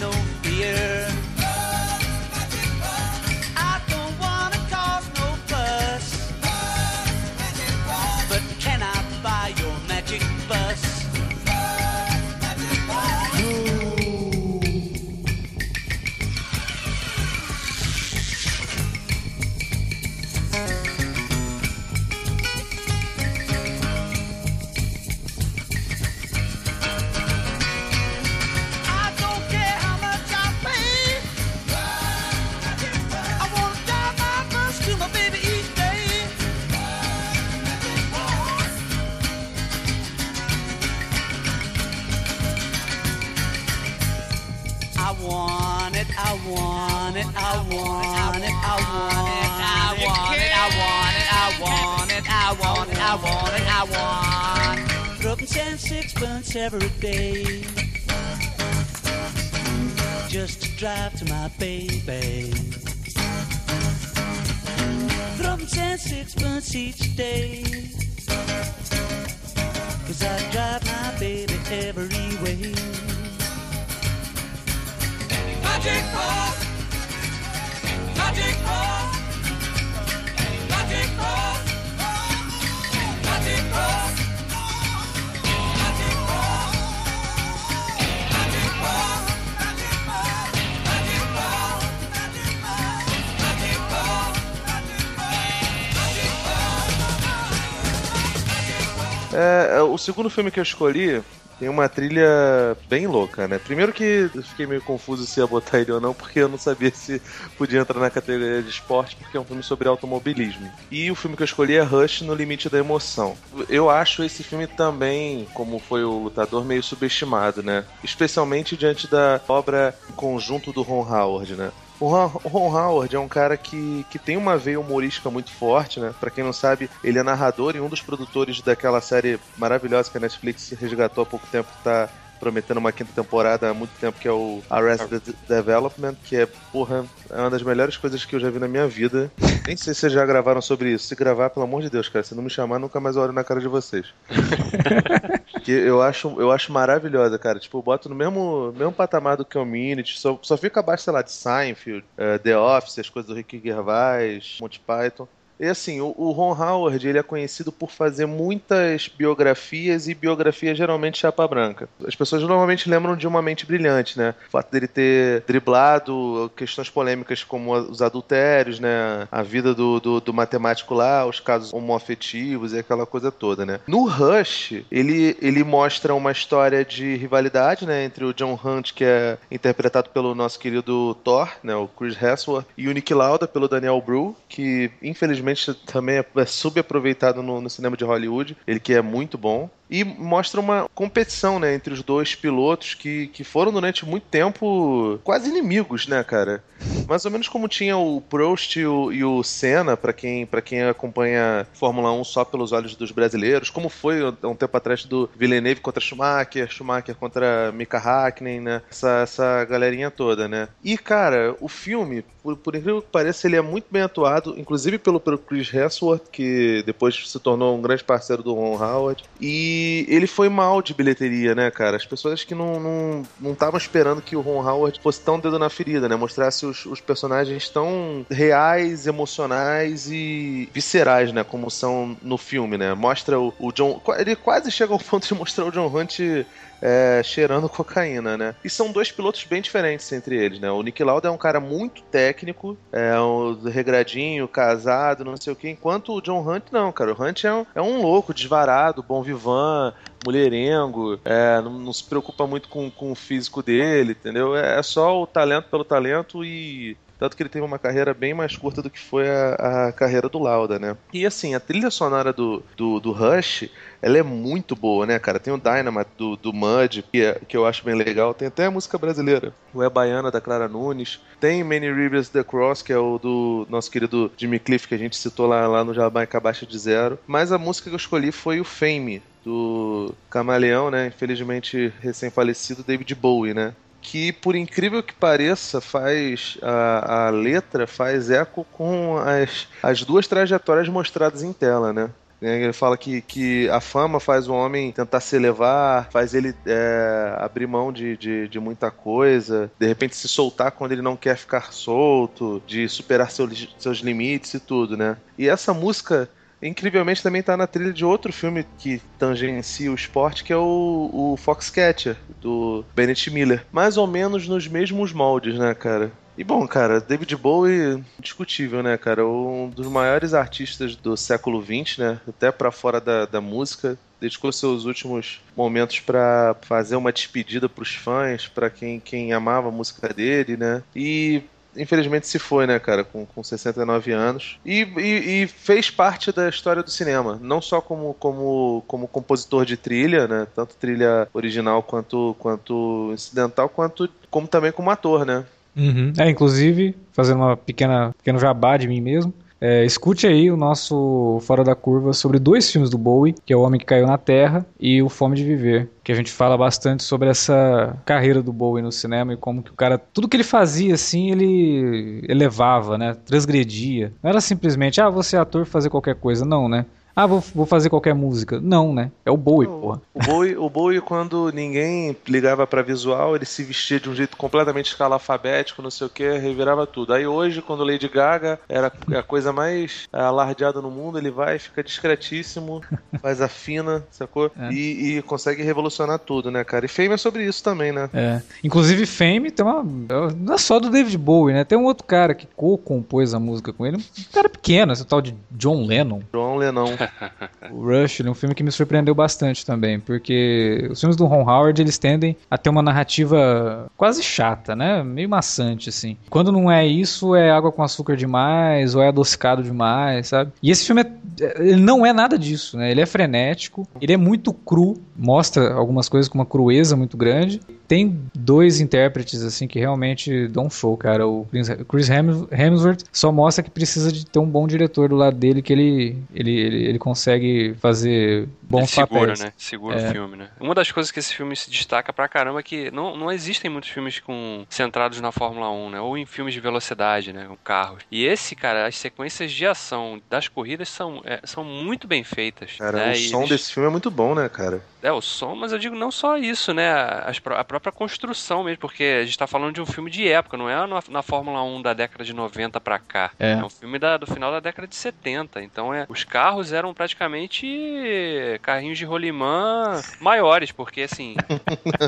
Speaker 6: No fear.
Speaker 4: O filme que eu escolhi tem uma trilha bem louca, né? Primeiro que eu fiquei meio confuso se ia botar ele ou não, porque eu não sabia se podia entrar na categoria de esporte, porque é um filme sobre automobilismo. E o filme que eu escolhi é Rush no Limite da Emoção. Eu acho esse filme também, como foi o Lutador, meio subestimado, né? Especialmente diante da obra conjunto do Ron Howard, né? O Ron, Howard é um cara que, que tem uma veia humorística muito forte, né? Pra quem não sabe, ele é narrador e um dos produtores daquela série maravilhosa que a Netflix resgatou há pouco tempo, que tá prometendo uma quinta temporada há muito tempo, que é o Arrested Development, que é, porra, é uma das melhores coisas que eu já vi na minha vida. Nem sei se vocês já gravaram sobre isso. Se gravar, pelo amor de Deus, cara, se não me chamar, nunca mais olho na cara de vocês. que eu acho, eu acho maravilhosa, cara. Tipo, eu boto no mesmo, mesmo patamar do Community, só, só fica abaixo, sei lá, de Seinfeld, eh, The Office, as coisas do Rick Gervais, Monty Python. E assim, o, o Ron Howard, ele é conhecido por fazer muitas biografias e biografias geralmente chapa branca. As pessoas normalmente lembram de Uma Mente Brilhante, né? O fato dele ter driblado questões polêmicas como os adultérios, né? A vida do, do, do matemático lá, os casos homoafetivos e aquela coisa toda, né? No Rush, ele, ele mostra uma história de rivalidade, né? Entre o John Hunt, que é interpretado pelo nosso querido Thor, né? O Chris Hemsworth, e o Nick Lauda, pelo Daniel Bru, que infelizmente também é é subaproveitado no, no cinema de Hollywood, ele que é muito bom. E mostra uma competição, né, entre os dois pilotos que, que foram durante muito tempo quase inimigos, né, cara? Mais ou menos como tinha o Prost e o, e o Senna, pra quem, pra quem acompanha Fórmula 1 só pelos olhos dos brasileiros, como foi há um tempo atrás do Villeneuve contra Schumacher, Schumacher contra Mika Hakkinen, né? Essa, essa galerinha toda, né? E, cara, o filme, por, por incrível que pareça, ele é muito bem atuado, inclusive pelo, pelo Chris Hemsworth, que depois se tornou um grande parceiro do Ron Howard. E ele foi mal de bilheteria, né, cara? As pessoas que não estavam não, não esperando que o Ron Howard fosse tão dedo na ferida, né? Mostrasse os, os personagens tão reais, emocionais e viscerais, né? Como são no filme, né? Mostra o, o John. Ele quase chega ao ponto de mostrar o John Hunt é, cheirando cocaína, né? E são dois pilotos bem diferentes entre eles, né? O Nick Lauda é um cara muito técnico, é um regradinho, casado, não sei o que, enquanto o John Hunt não, cara. O Hunt é um, é um louco, desvarado, bom vivan, mulherengo, é, não, não, se preocupa muito com, com o físico dele, entendeu? É, é só o talento pelo talento e tanto que ele teve uma carreira bem mais curta do que foi a, a carreira do Lauda, né? E assim, a trilha sonora do, do, do, Rush, ela é muito boa, né, cara? Tem o Dynamite do, do Mud, que, é, que eu acho bem legal. Tem até a música brasileira, o É Baiana, da Clara Nunes. Tem Many Rivers The Cross, que é o do nosso querido Jimmy Cliff, que a gente citou lá, lá no Jamaica Abaixo de Zero. Mas a música que eu escolhi foi o Fame, do Camaleão, né? Infelizmente recém-falecido David Bowie, né? Que, por incrível que pareça, faz a, a letra faz eco com as, as duas trajetórias mostradas em tela, né? Ele fala que, que a fama faz o homem tentar se elevar, faz ele é, abrir mão de, de, de, muita coisa, de repente se soltar quando ele não quer ficar solto, de superar seus, seus limites e tudo, né? E essa música incrivelmente também tá na trilha de outro filme que tangencia o esporte, que é o, o Foxcatcher, do Bennett Miller. Mais ou menos nos mesmos moldes, né, cara? E bom, cara, David Bowie, discutível, né, cara? Um dos maiores artistas do século XX, né? Até para fora da, da música. Dedicou seus últimos momentos para fazer uma despedida para os fãs, para quem, quem amava a música dele, né? E infelizmente se foi, né, cara, com, com 69 anos. E, e, e, fez parte da história do cinema, não só como, como, como compositor de trilha, né, tanto trilha original quanto, quanto incidental, quanto como também como ator, né.
Speaker 2: Uhum. É, inclusive, fazendo uma pequena pequeno jabá de mim mesmo, é, escute aí o nosso Fora da Curva sobre dois filmes do Bowie, que é O Homem que Caiu na Terra e O Fome de Viver, que a gente fala bastante sobre essa carreira do Bowie no cinema e como que o cara, tudo que ele fazia assim, ele elevava, né, transgredia. Não era simplesmente, ah, você é ator fazer qualquer coisa, não, né? Ah, vou, vou fazer qualquer música. Não, né? É o Bowie,
Speaker 4: o,
Speaker 2: porra.
Speaker 4: O Bowie, o Bowie, quando ninguém ligava para visual, ele se vestia de um jeito completamente escalafabético, não sei o que, revirava tudo. Aí hoje, quando Lady Gaga era a coisa mais alardeada no mundo, ele vai, fica discretíssimo, faz a fina, sacou? É. E, e, consegue revolucionar tudo, né, cara? E Fame é sobre isso também, né?
Speaker 2: É. Inclusive, Fame tem uma. Não é só do David Bowie, né? Tem um outro cara que co-compôs a música com ele. Um cara pequeno, esse tal de John Lennon.
Speaker 4: John Lennon
Speaker 2: o Rush é um filme que me surpreendeu bastante também, porque os filmes do Ron Howard eles tendem a ter uma narrativa quase chata, né? Meio maçante, assim. Quando não é isso, é água com açúcar demais, ou é adocicado demais, sabe? E esse filme é, ele não é nada disso, né? Ele é frenético, ele é muito cru, mostra algumas coisas com uma crueza muito grande. Tem dois intérpretes, assim, que realmente dão um show, cara. O Chris Hemsworth só mostra que precisa de ter um bom diretor do lado dele, que ele, ele, ele ele consegue fazer bons ele segura, papéis.
Speaker 3: né? Segura é. o filme, né? Uma das coisas que esse filme se destaca pra caramba é que não, não existem muitos filmes com centrados na Fórmula 1, né? Ou em filmes de velocidade, né? Com carros. E esse, cara, as sequências de ação das corridas são, é, são muito bem feitas.
Speaker 4: Cara,
Speaker 3: né?
Speaker 4: o som eles... desse filme é muito bom, né, cara?
Speaker 3: É, o som, mas eu digo não só isso, né? A, a própria construção mesmo, porque a gente tá falando de um filme de época, não é na, na Fórmula 1 da década de 90 pra cá. É, é um filme da, do final da década de 70. Então, é, os carros eram praticamente carrinhos de rolimã maiores, porque assim,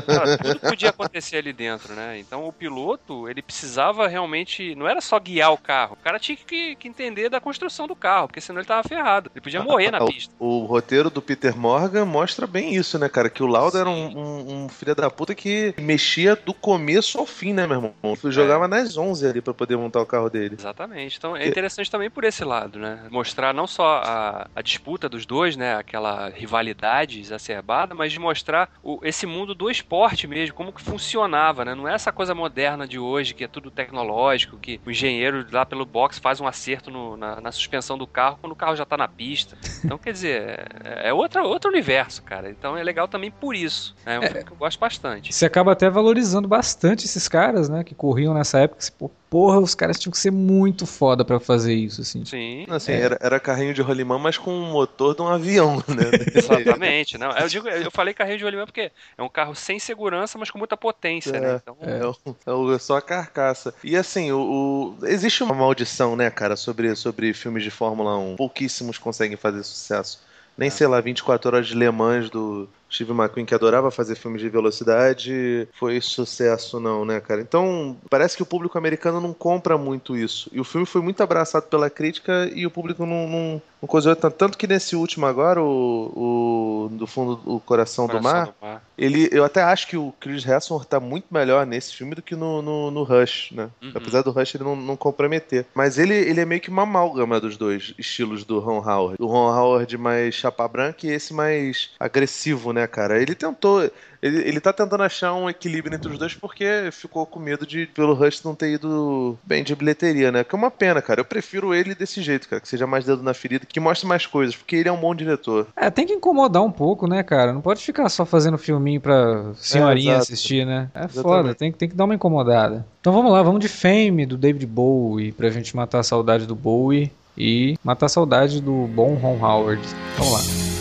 Speaker 3: cara, tudo podia acontecer ali dentro, né? Então, o piloto, ele precisava realmente, não era só guiar o carro, o cara tinha que, que entender da construção do carro, porque senão ele tava ferrado. Ele podia morrer na
Speaker 4: O-
Speaker 3: pista.
Speaker 4: O roteiro do Peter Morgan mostra bem isso, né, cara? Que o Lauda era um, um- um filho da puta que mexia do começo ao fim, né, meu irmão?
Speaker 3: É.
Speaker 4: Jogava nas 11 ali pra poder montar o carro dele.
Speaker 3: Exatamente. Então é interessante também por esse lado, né? Mostrar não só a, a disputa dos dois, né? Aquela rivalidade exacerbada, mas de mostrar o- esse mundo do esporte mesmo, como que funcionava, né? Não é essa coisa moderna de hoje, que é tudo tecnológico, que o engenheiro lá pelo box faz um acerto no- na, na suspensão do carro quando o carro já tá na pista. Então, quer dizer, é, é outra, outro universo, cara. Então é legal também por isso. né? É um filme que eu gosto bastante.
Speaker 2: Você acaba até valorizando bastante esses caras, né? Que corriam nessa época. Você, pô, porra, os caras tinham que ser muito foda pra fazer isso, assim.
Speaker 3: Sim.
Speaker 4: Assim,
Speaker 2: É.
Speaker 4: era, era carrinho de rolimã, mas com o motor de um avião, né?
Speaker 3: Exatamente, não. Eu digo, eu falei carrinho de rolimã porque é um carro sem segurança, mas com muita potência, né? Então,
Speaker 4: É, é o- é só a carcaça. E assim, o, o- existe uma maldição, né, cara, sobre, sobre filmes de Fórmula 1. Pouquíssimos conseguem fazer sucesso. Nem, sei lá, 24 horas de Le Mans do Steve McQueen, que adorava fazer filmes de velocidade, foi sucesso, não, né, cara? Então, parece que o público americano não compra muito isso. E o filme foi muito abraçado pela crítica e o público não, não, não coisou tanto. Tanto que nesse último agora, o, o do fundo, o Coração, do
Speaker 3: Coração
Speaker 4: Mar,
Speaker 3: do Mar.
Speaker 4: ele, eu até acho que o Chris Hemsworth tá muito melhor nesse filme do que no, no, no Rush, né?
Speaker 3: Uhum.
Speaker 4: Apesar do Rush ele não, não comprometer. Mas ele, ele é meio que uma amálgama dos dois estilos do Ron Howard. O Ron Howard mais chapa branca e esse mais agressivo, né, cara? Ele tentou... Ele, ele tá tentando achar um equilíbrio entre os dois porque ficou com medo de, pelo Rush, não ter ido bem de bilheteria, né? Que é uma pena, cara. Eu prefiro ele desse jeito, cara. Que seja mais dedo na ferida, que mostre mais coisas, porque ele é um bom diretor.
Speaker 2: É, tem que incomodar um pouco, né, cara? Não pode ficar só fazendo filminho pra senhorinha
Speaker 4: exato.
Speaker 2: assistir, né? É
Speaker 4: Exatamente.
Speaker 2: foda, tem, tem que dar uma incomodada. Então vamos lá, vamos de Fame, do David Bowie, pra gente matar a saudade do Bowie e matar a saudade do bom Ron Howard. Vamos lá.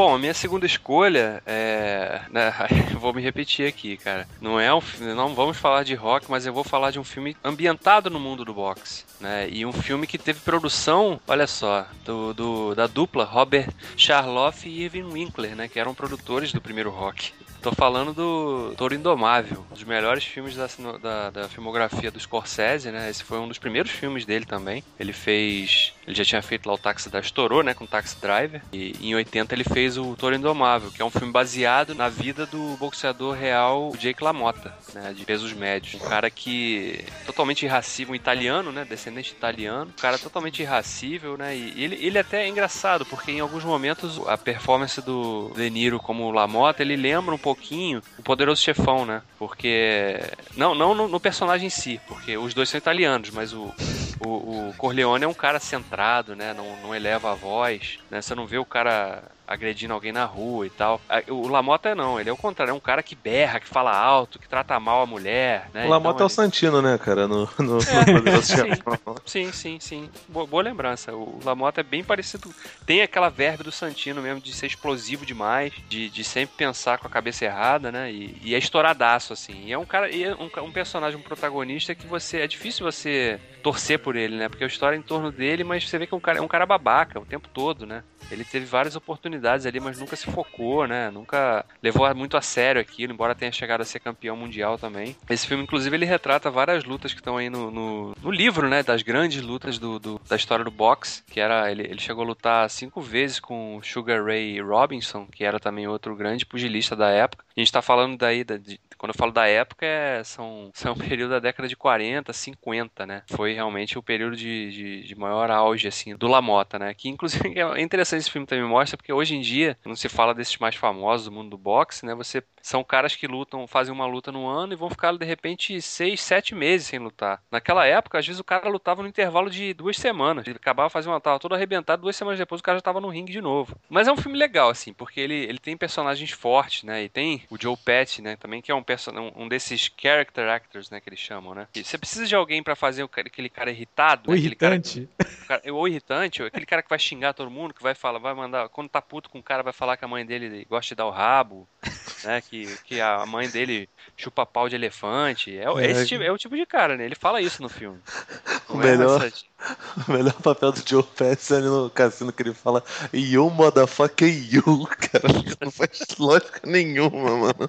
Speaker 3: Bom, a minha segunda escolha é. né, vou me repetir aqui, cara. Não é um Não vamos falar de rock, mas eu vou falar de um filme ambientado no mundo do boxe. Né? E um filme que teve produção, olha só, do, do- da dupla Robert Charloff e Irving Winkler, né? Que eram produtores do primeiro rock. Tô falando do Toro Indomável, um dos melhores filmes da, da, da filmografia do Scorsese, né? Esse foi um dos primeiros filmes dele também. Ele fez. Ele já tinha feito lá o Táxi da Estourou, né? Com o Taxi Driver. E em 80 ele fez o Toro Indomável, que é um filme baseado na vida do boxeador real Jake LaMotta, né? De pesos médios. Um cara que. totalmente irracível, um italiano, né? Descendente italiano. Um cara totalmente irracível, né? E ele, ele até é engraçado, porque em alguns momentos a performance do De Niro como LaMotta, ele lembra um pouquinho o Poderoso Chefão, né? Porque. Não, não no, no personagem em si, porque os dois são italianos, mas o, o, o Corleone é um cara centrado, né? Não, não eleva a voz, né? Você não vê o cara agredindo alguém na rua e tal. O Lamota não, ele é o contrário, é um cara que berra, que fala alto, que trata mal a mulher, né?
Speaker 4: O Lamota
Speaker 3: Então,
Speaker 4: é o Santino, né, cara? No, no,
Speaker 3: É,
Speaker 4: no
Speaker 3: sim. Sim, sim, sim. Boa, boa lembrança. O Lamota é bem parecido. Tem aquela verve do Santino mesmo de ser explosivo demais, de, de sempre pensar com a cabeça errada, né? E, e é estouradaço, assim. E é um cara, e é um, um personagem, um protagonista que você. É difícil você torcer por ele, né? Porque a história é em torno dele, mas você vê que é um cara, é um cara babaca o tempo todo, né? Ele teve várias oportunidades ali, mas nunca se focou, né? Nunca levou muito a sério aquilo, embora tenha chegado a ser campeão mundial também. Esse filme, inclusive, ele retrata várias lutas que estão aí no, no, no livro, né? Das grandes lutas do, do- da história do boxe, que era. Ele, ele chegou a lutar cinco vezes com Sugar Ray Robinson, que era também outro grande pugilista da época. A gente tá falando daí, da- de- quando eu falo da época, é, são, são um período da década de 40, 50, né? Foi realmente o período de, de, de maior auge, assim, do Lamota, né? Que, inclusive, é interessante esse filme também mostra, porque hoje em dia, quando se fala desses mais famosos do mundo do boxe, né? Você são caras que lutam, fazem uma luta no ano e vão ficar, de repente, seis, sete meses sem lutar. Naquela época, às vezes o cara lutava no intervalo de duas semanas. Ele acabava fazendo uma tava todo arrebentado, duas semanas depois o cara já tava no ringue de novo. Mas é um filme legal, assim, porque ele, ele tem personagens fortes, né? E tem o Joe Pesci, né? Também que é um, um um desses character actors, né? Que eles chamam, né? E você precisa de alguém pra fazer aquele cara irritado,
Speaker 2: O
Speaker 3: né? Aquele cara-
Speaker 2: irritante.
Speaker 3: o cara- ou irritante, ou aquele cara que vai xingar todo mundo, que vai falar, vai mandar, quando tá puto com o cara, vai falar que a mãe dele gosta de dar o rabo, né? Que, que a mãe dele chupa pau de elefante. É, o-
Speaker 4: É.
Speaker 3: esse tipo, é o tipo de cara, né? Ele fala isso no filme.
Speaker 4: O
Speaker 3: é
Speaker 4: melhor-
Speaker 3: essa-
Speaker 4: O melhor papel do Joe Pesci é ali no cassino que ele fala You motherfucker you, cara. Não faz lógica nenhuma, mano.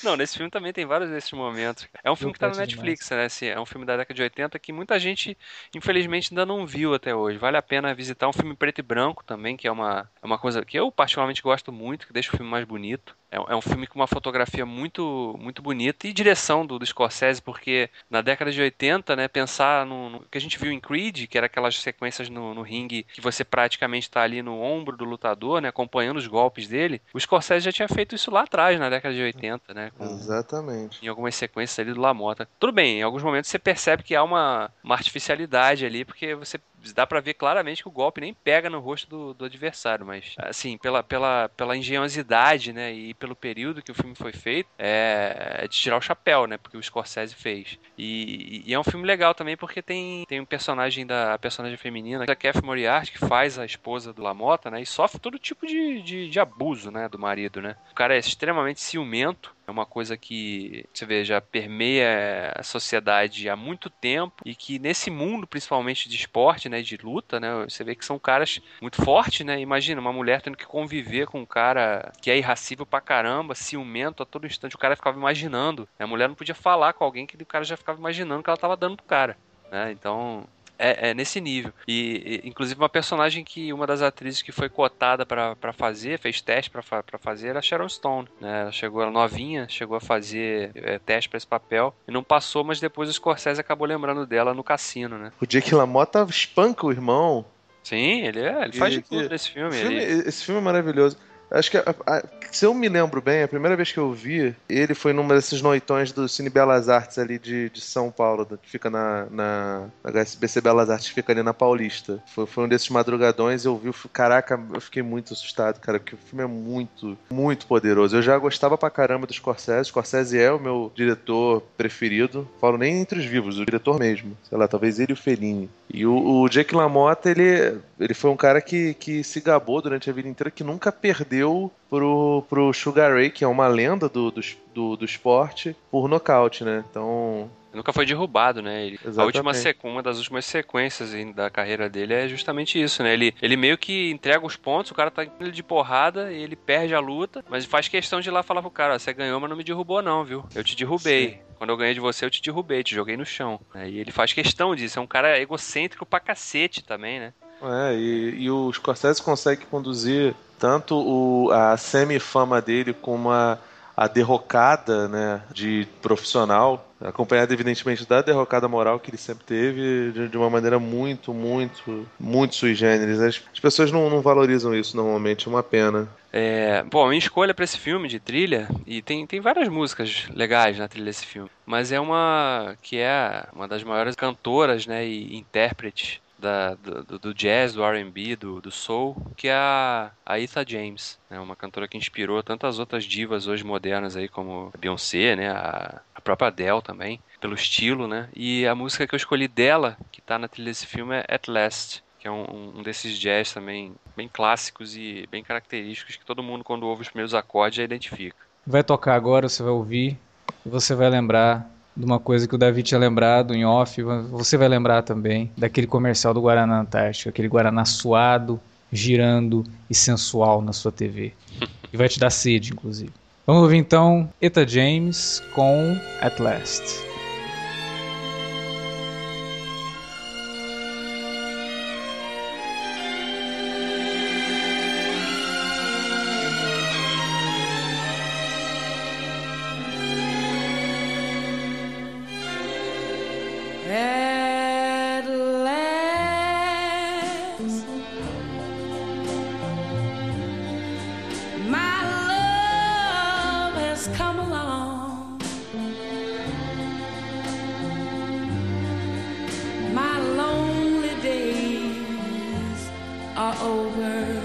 Speaker 3: Não, nesse filme também tem vários desses momentos. É um filme que tá no Netflix, né? Esse é um filme da década de 80 que muita gente, infelizmente, ainda não viu até hoje. Vale a pena visitar um filme preto e branco também, que é uma, é uma coisa que eu particularmente gosto muito, que deixa o filme mais bonito. É, é um filme com uma fotografia muito muito bonita e direção do, do Scorsese, porque na década de 80, né, pensar no, no que a gente viu em Creed, que era aquelas sequências no, no ringue que você praticamente está ali no ombro do lutador, né, acompanhando os golpes dele. O Scorsese já tinha feito isso lá atrás, na década de 80, né, com,
Speaker 4: Exatamente.
Speaker 3: em algumas sequências ali do Lamota. Tudo bem, em alguns momentos você percebe que há uma, uma artificialidade ali, porque você dá pra ver claramente que o golpe nem pega no rosto do, do adversário, mas assim, pela, pela, pela engenhosidade, né, e pelo período que o filme foi feito, é, é de tirar o chapéu, né, porque o Scorsese fez. E, e é um filme legal também porque tem, tem um personagem da personagem feminina, da Kath Moriarty, que faz a esposa do Lamota, né, e sofre todo tipo de, de, de abuso, né, do marido, né. O cara é extremamente ciumento, é uma coisa que você vê, já permeia a sociedade há muito tempo e que nesse mundo, principalmente de esporte, né, de luta, né, você vê que são caras muito fortes, né? Imagina uma mulher tendo que conviver com um cara que é irracível pra caramba, ciumento a todo instante. O cara ficava imaginando. né, A mulher não podia falar com alguém que o cara já ficava imaginando que ela tava dando pro cara, né? Então, é, é nesse nível. E, e, inclusive, uma personagem que uma das atrizes que foi cotada pra fazer, fez teste pra fazer, era a Sharon Stone. Né? Ela chegou, ela novinha, chegou a fazer é, teste pra esse papel e não passou, mas depois o Scorsese acabou lembrando dela no cassino, né?
Speaker 4: O Jake LaMotta espanca o irmão.
Speaker 3: Sim, ele, é, ele faz de
Speaker 4: E-
Speaker 3: tudo
Speaker 4: e-
Speaker 3: nesse filme.
Speaker 4: filme-
Speaker 3: ele-
Speaker 4: Esse filme é maravilhoso. Acho que, a- a- se eu me lembro bem, a primeira vez que eu vi, ele foi numa desses noitões do Cine Belas Artes ali de, de São Paulo, que fica na, na, na HSBC Belas Artes, que fica ali na Paulista. Foi, foi um desses madrugadões, eu vi caraca, eu fiquei muito assustado, cara, porque o filme é muito, muito poderoso. Eu já gostava pra caramba do Scorsese, Scorsese é o meu diretor preferido, falo nem entre os vivos, o diretor mesmo, sei lá, talvez ele e o Fellini. E o, o Jake LaMotta, ele, ele foi um cara que, que se gabou durante a vida inteira, que nunca perdeu pro, pro Sugar Ray, que é uma lenda do, do, do, do esporte, por nocaute, né? Então,
Speaker 3: Nunca foi derrubado, né? Ele- a última sequ- uma das últimas sequências da carreira dele é justamente isso, né? Ele, ele meio que entrega os pontos, o cara tá indo de porrada e ele perde a luta, mas faz questão de ir lá falar pro cara, "Ó, você ganhou, mas não me derrubou não, viu? Eu te derrubei. Quando eu ganhei de você, eu te derrubei, te joguei no chão. É, E ele faz questão disso. É um cara egocêntrico pra cacete também, né?
Speaker 4: É, e, e o Scorsese consegue conduzir tanto o, a semi-fama dele como a, a derrocada né, de profissional, acompanhada evidentemente da derrocada moral que ele sempre teve, de, de uma maneira muito, muito, muito sui generis. As, as pessoas não, não valorizam isso normalmente, é uma pena.
Speaker 3: É, bom, minha escolha pra esse filme de trilha, e tem, tem várias músicas legais na trilha desse filme, mas é uma que é uma das maiores cantoras né, e intérpretes da, do, do- jazz, do R&B, do, do soul, que é a, a James, né, uma cantora que inspirou tantas outras divas hoje modernas aí, como a Beyoncé, né, a, a própria Adele também, pelo estilo, né, e a música que eu escolhi dela, que tá na trilha desse filme, é At Last, que é um, um desses jazz também bem clássicos e bem característicos que todo mundo quando ouve os primeiros acordes já identifica.
Speaker 2: Vai tocar agora, você vai ouvir e você vai lembrar de uma coisa que o Davi tinha lembrado em off. Você vai lembrar também daquele comercial do Guaraná Antártico, aquele Guaraná suado, girando e sensual na sua TV. E vai te dar sede, inclusive. Vamos ouvir então Eta James com At Last.
Speaker 6: Over.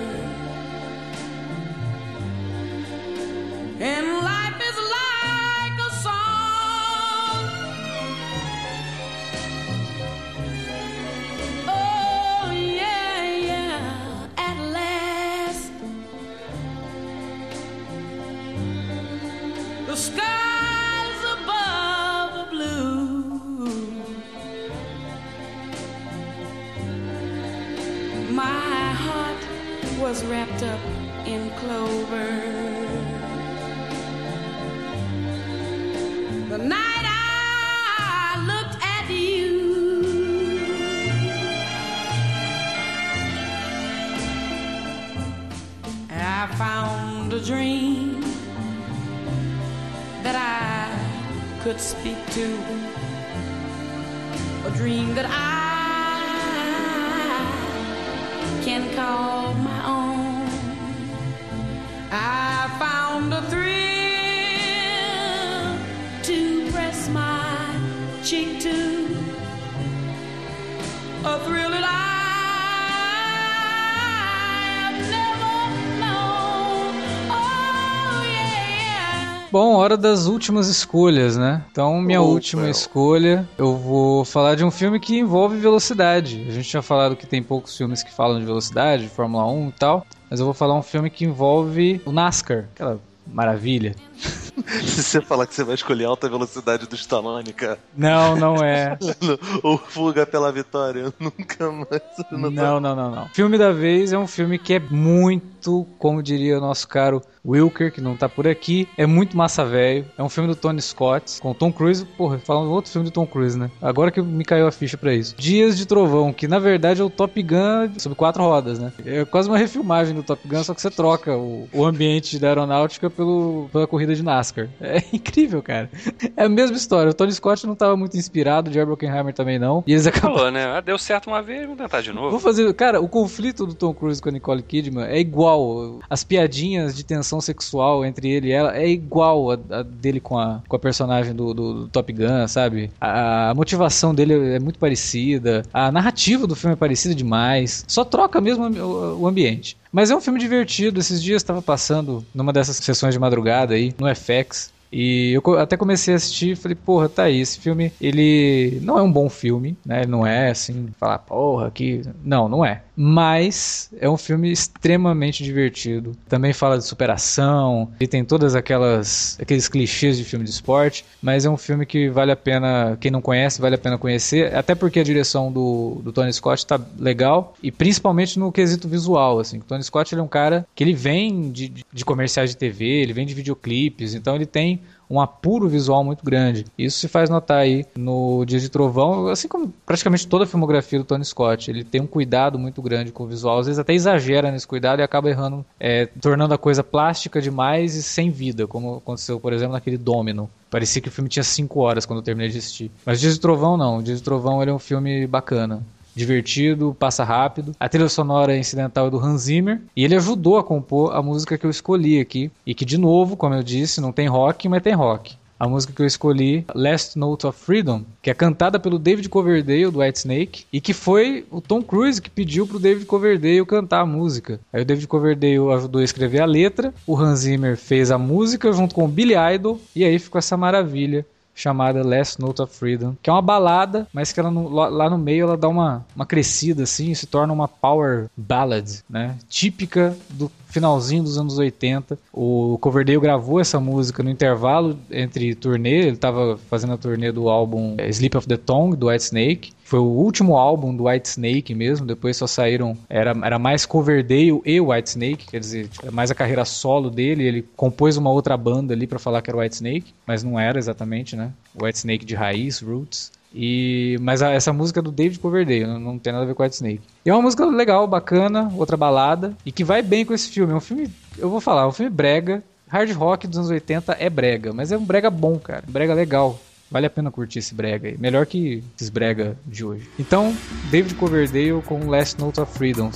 Speaker 2: Hora das últimas escolhas, né? Então, minha
Speaker 4: Opa.
Speaker 2: última escolha, eu vou falar de um filme que envolve velocidade. A gente tinha falado que tem poucos filmes que falam de velocidade, Fórmula 1 e tal, mas eu vou falar um filme que envolve o NASCAR, aquela maravilha.
Speaker 4: Se você falar que você vai escolher alta velocidade do Stallone, cara,
Speaker 2: Não, não é.
Speaker 4: ou fuga pela vitória, nunca mais.
Speaker 2: Não, não, não, não. Filme da vez é um filme que é muito, como diria o nosso caro Wilker, que não tá por aqui, é muito massa velho. É um filme do Tony Scott, com Tom Cruise. Porra, falando outro filme do Tom Cruise, né? Agora que me caiu a ficha pra isso. Dias de Trovão, que na verdade é o Top Gun sobre quatro rodas, né? É quase uma refilmagem do Top Gun, só que você troca o, o ambiente da aeronáutica pelo, pela corrida de NASCAR. É incrível, cara. É a mesma história. O Tony Scott não tava muito inspirado, o Jerry Bruckheimer também não. E eles acabaram
Speaker 3: Falou, né? Ah, Deu certo uma vez, vamos tentar de
Speaker 2: Vou
Speaker 3: novo.
Speaker 2: fazer. Cara, o conflito do Tom Cruise com a Nicole Kidman é igual. As piadinhas de tensão sexual entre ele e ela é igual a, a dele com a, com a personagem do, do- do Top Gun, sabe? A, a motivação dele é muito parecida. A narrativa do filme é parecida demais. Só troca mesmo o, o ambiente. Mas é um filme divertido. Esses dias estava passando numa dessas sessões de madrugada aí, no FX. E eu até comecei a assistir e falei, porra, tá aí, esse filme, ele não é um bom filme, né? Não é assim, falar, porra, que. Não, não é. Mas é um filme extremamente divertido. Também fala de superação, e tem todas aquelas aqueles clichês de filme de esporte, mas é um filme que vale a pena, quem não conhece, vale a pena conhecer, até porque a direção do, do Tony Scott tá legal, e principalmente no quesito visual, assim. O Tony Scott ele é um cara que ele vem de- de comerciais de TV, ele vem de videoclipes, então ele tem um apuro visual muito grande. Isso se faz notar aí no Dia de Trovão, assim como praticamente toda a filmografia do Tony Scott. Ele tem um cuidado muito grande com o visual, às vezes até exagera nesse cuidado e acaba errando, é, tornando a coisa plástica demais e sem vida, como aconteceu, por exemplo, naquele Domino. Parecia que o filme tinha 5 horas quando eu terminei de assistir. Mas Dia de Trovão não, Dia de Trovão ele é um filme bacana divertido, passa rápido. A trilha sonora incidental é do Hans Zimmer e ele ajudou a compor a música que eu escolhi aqui e que de novo, como eu disse, não tem rock, mas tem rock. A música que eu escolhi, Last Note of Freedom, que é cantada pelo David Coverdale do Whitesnake e que foi o Tom Cruise que pediu pro David Coverdale cantar a música. Aí o David Coverdale ajudou a escrever a letra, o Hans Zimmer fez a música junto com o Billy Idol e aí ficou essa maravilha chamada Last Note of Freedom, que é uma balada, mas que ela no- lá, no meio ela dá uma, uma crescida assim e se torna uma power ballad, né? Típica do finalzinho dos anos 80. O Coverdale gravou essa música no intervalo entre turnê, ele estava fazendo a turnê do álbum eh, Sleep of the Tongue do Whitesnake. Foi o último álbum do Whitesnake mesmo, depois só saíram era, era mais Coverdale e Whitesnake, quer dizer, era mais a carreira solo dele, ele compôs uma outra banda ali pra falar que era Whitesnake, mas não era exatamente, né? Whitesnake de raiz, roots. E, mas a- essa música é do David Coverdale, não, não tem nada a ver com Whitesnake. E é uma música legal, bacana, outra balada, e que vai bem com esse filme. É um filme, eu vou falar, é um filme brega. Hard rock dos anos 80 é brega, mas é um brega bom, cara. Brega legal. Vale a pena curtir esse brega aí. Melhor que esses brega de hoje. Então, David Coverdale com Last Note of Freedom.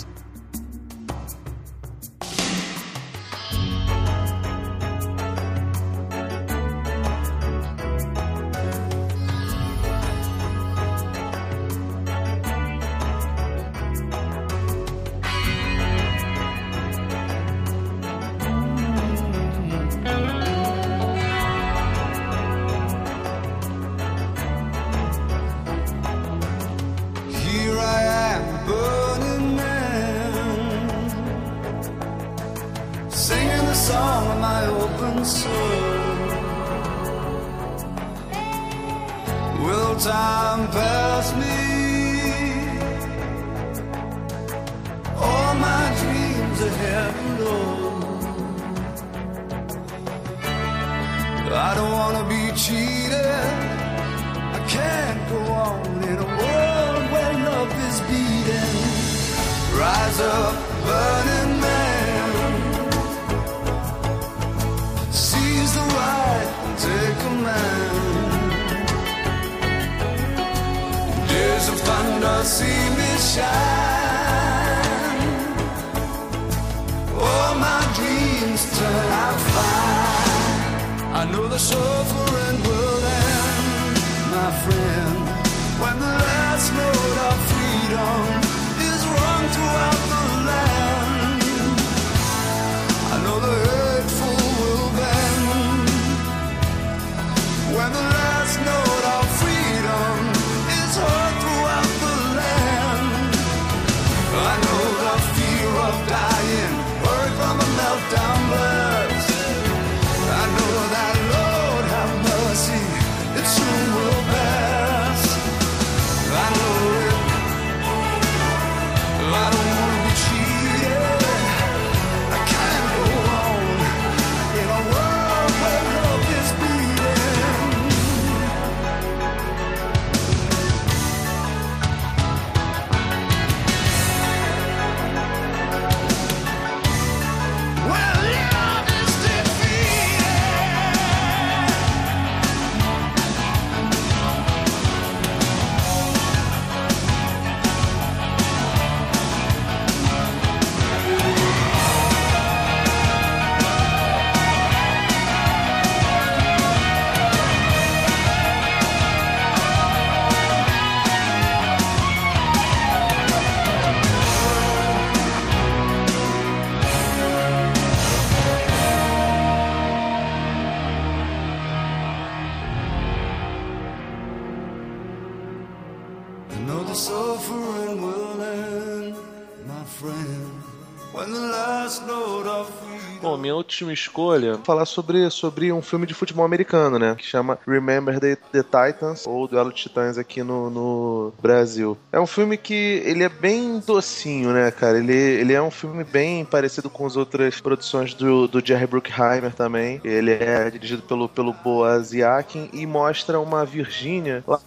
Speaker 4: Última escolha falar sobre, sobre um filme de futebol americano, né? Que chama Remember the, the Titans, ou Duelo de Titãs aqui no, no Brasil. É um filme que ele é bem docinho, né, cara? Ele, ele é um filme bem parecido com as outras produções do, do Jerry Bruckheimer também. Ele é dirigido pelo, pelo Boaz Yakin e mostra uma Virgínia lá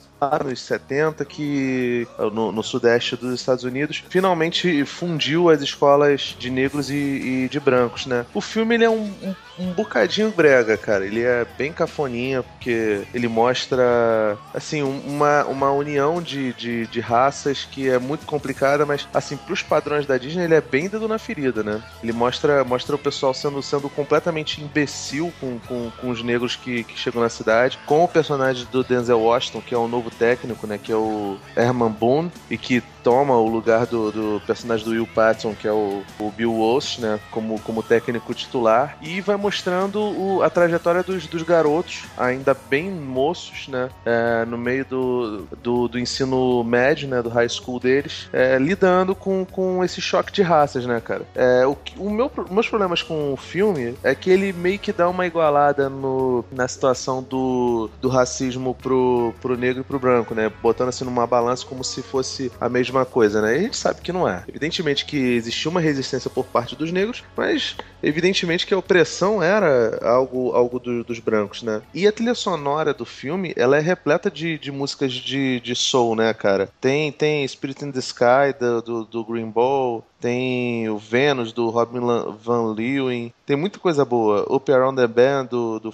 Speaker 4: nos 70 que no, no, sudeste dos Estados Unidos finalmente fundiu as escolas de negros e, e de brancos, né? O filme ele é um, um, um, bocadinho brega, cara. Ele é bem cafoninha porque ele mostra assim uma, uma união de, de, de raças que é muito complicada, mas assim pros padrões da Disney ele é bem dedo na ferida, né? Ele mostra mostra o pessoal sendo sendo completamente imbecil com, com, com os negros que, que chegam na cidade, com o personagem do Denzel Washington que é o novo técnico, né, que é o Herman Boone, e que toma o lugar do, do personagem do Will Patton, que é o, o Bill Walsh, né, como, como técnico titular, e vai mostrando o, a trajetória dos, dos garotos, ainda bem moços, né, é, no meio do, do, do, ensino médio, né, do high school deles, é, lidando com, com esse choque de raças, né, cara. É, o, o meu, meus problemas com o filme é que ele meio que dá uma igualada no, na situação do, do racismo pro, pro negro e pro branco, né, botando assim numa balança como se fosse a mesma coisa, né? E a gente sabe que não é. Evidentemente que existiu uma resistência por parte dos negros, mas evidentemente que a opressão era algo, algo do, dos brancos, né? E a trilha sonora do filme, ela é repleta de, de músicas de, de soul, né, cara? Tem, tem Spirit in the Sky, do, do, do Green Ball, tem o Vênus do Robin Van Leeuwen, tem muita coisa boa. Up Around the Band do, do.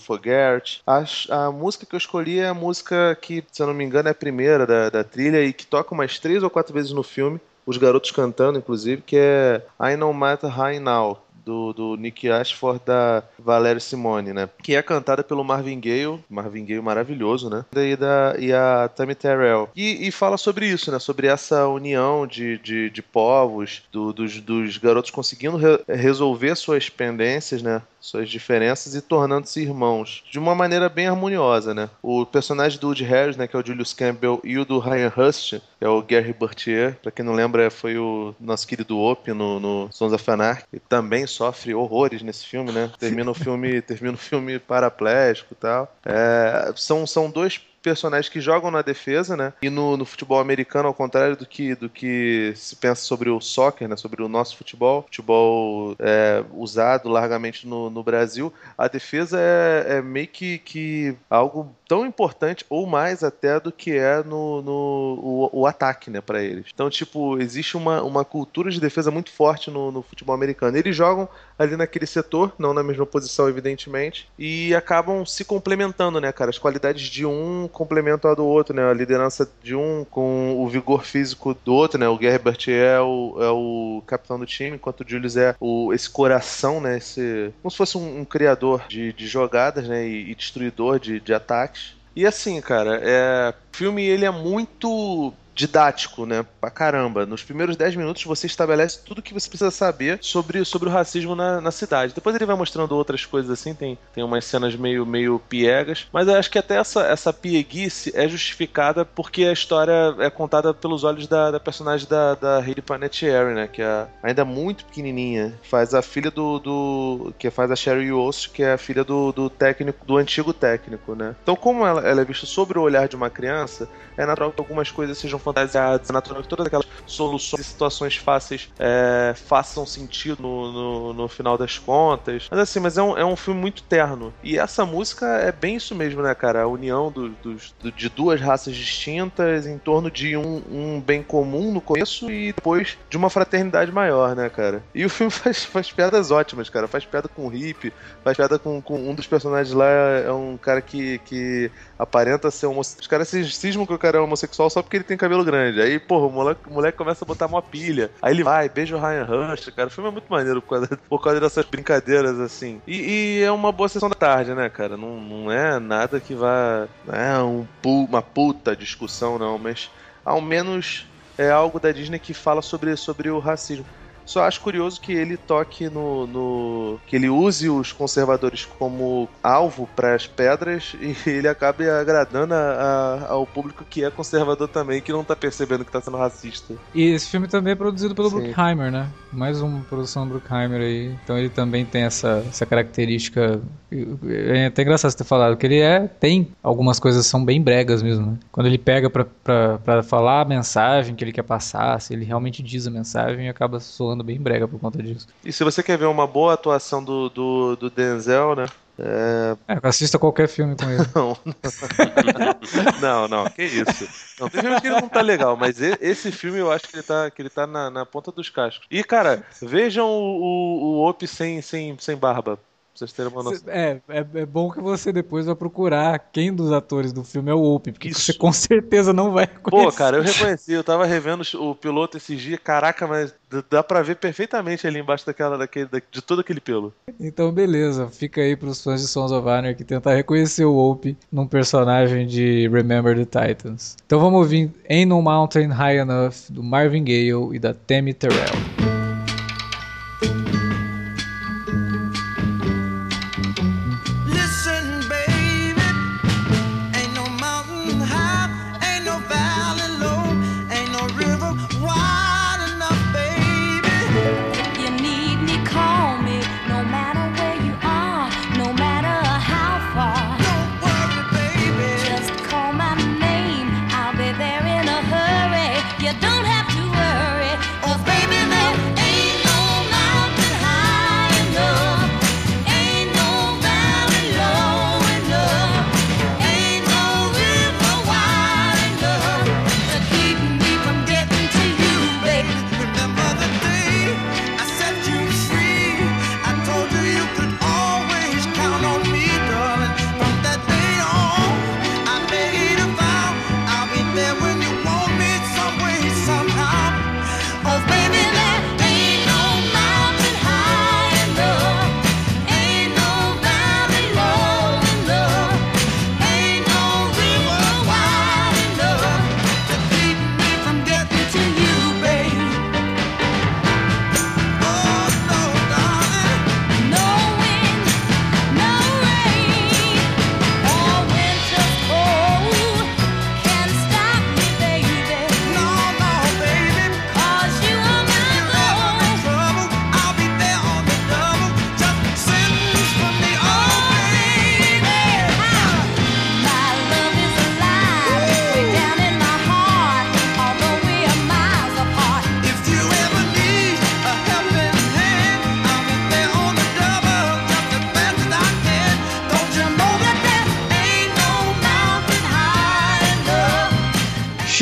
Speaker 4: A, a música que eu escolhi é a música que, se eu não me engano, é a primeira da, da trilha e que toca umas três ou quatro vezes no filme. Os garotos cantando, inclusive, que é I Know Matter High Now do, do Nick Ashford da Valéria Simone, né? Que é cantada pelo Marvin Gaye, Marvin Gaye maravilhoso, né? E, da, e a Tammy Terrell. E, e fala sobre isso, né? Sobre essa união de, de, de povos, do, dos, dos garotos conseguindo re resolver suas pendências, né? Suas diferenças e tornando-se irmãos de uma maneira bem harmoniosa, né? O personagem do Woody Harris, né, que é o Julius Campbell, e o do Ryan Hust, que é o Gary Bertier, para quem não lembra, foi o nosso querido Op no, no Sons of Anarchy, e também sofre horrores nesse filme, né? Termina o filme, termina o filme paraplégico e tal. É, são, são dois personagens que jogam na defesa, né? E no, no, futebol americano, ao contrário do que, do que se pensa sobre o soccer, né? Sobre o nosso futebol, futebol é, usado largamente no, no Brasil, a defesa é, é meio que, que algo tão importante ou mais até do que é no, no o, o ataque, né, para eles. Então, tipo, existe uma, uma cultura de defesa muito forte no, no futebol americano. Eles jogam ali naquele setor, não na mesma posição, evidentemente, e acabam se complementando, né, cara? As qualidades de um complementam a do outro, né? A liderança de um com o vigor físico do outro, né? O Gerbert é o, é o capitão do time, enquanto o Julius é o, esse coração, né? Esse, como se fosse um, um criador de, de jogadas, né? E, e destruidor de, de ataques. E assim, cara, é, o filme ele é muito didático, né? Pra caramba. Nos primeiros 10 minutos você estabelece tudo que você precisa saber sobre, sobre o racismo na, na cidade. Depois ele vai mostrando outras coisas assim, tem, tem umas cenas meio, meio piegas, mas eu acho que até essa, essa pieguice é justificada porque a história é contada pelos olhos da, da personagem da, da Hayley Panettiere, né? Que é ainda muito pequenininha. Faz a filha do. do que faz a Sherry Yost, que é a filha do, do técnico, do antigo técnico, né? Então, como ela, ela é vista sobre o olhar de uma criança, é natural que algumas coisas sejam fantasiadas, é natural que todas aquelas soluções e situações fáceis é, façam sentido no, no, no, final das contas. Mas assim, mas é um, é um filme muito terno. E essa música é bem isso mesmo, né, cara? A união do, do, de duas raças distintas em torno de um, um bem comum no começo e depois de uma fraternidade maior, né, cara? E o filme faz, faz piadas ótimas, cara. Faz piada com o hippie, faz piada com, com um dos personagens lá, é um cara que, que aparenta ser homossexual. Os caras cismam que o cara é homossexual só porque ele tem cabelo grande. Aí, porra, o moleque, o moleque começa a botar uma pilha. Aí ele vai, beija o Ryan Rush, cara. O filme é muito maneiro por causa, por causa dessas brincadeiras, assim. E, e, é uma boa sessão da tarde, né, cara? Não, não é nada que vá. Não é um, uma puta discussão, não, mas ao menos é algo da Disney que fala sobre, sobre o racismo. Só acho curioso que ele toque no. no- que ele use os conservadores como alvo para as pedras e ele acabe agradando a- a- ao público que é conservador também, que não tá percebendo que tá sendo racista.
Speaker 2: E esse filme também é produzido pelo
Speaker 4: Sim.
Speaker 2: Bruckheimer, né? Mais uma produção do Bruckheimer aí. Então ele também tem essa, essa característica. É até engraçado você ter falado que ele é. Tem algumas coisas que são bem bregas mesmo, né? Quando ele pega pra, pra, pra falar a mensagem que ele quer passar, se ele realmente diz a mensagem, acaba soando bem brega por conta disso.
Speaker 4: E se você quer ver uma boa atuação do, do, do Denzel, né? É,
Speaker 2: É, assista qualquer filme com ele.
Speaker 4: Não, não, não, que isso. Não, tem filme que ele não tá legal, mas esse filme eu acho que ele tá, que ele tá na, na ponta dos cascos. E, cara, vejam o, o, o Op sem, sem, sem barba, vocês terem uma noção.
Speaker 2: É, é, é bom que você depois vai procurar quem dos atores do filme é o Opie, porque
Speaker 4: Isso.
Speaker 2: você com certeza não vai conhecer.
Speaker 4: Pô, cara, eu reconheci, eu tava revendo o piloto esses dias, caraca, mas dá pra ver perfeitamente ali embaixo daquela, daquele, da- de todo aquele pelo.
Speaker 2: Então, beleza. Fica aí pros fãs de Sons of Anarchy tentar reconhecer o Opie num personagem de Remember the Titans. Então vamos ouvir Ain't No Mountain High Enough, do Marvin Gaye e da Tammy Terrell.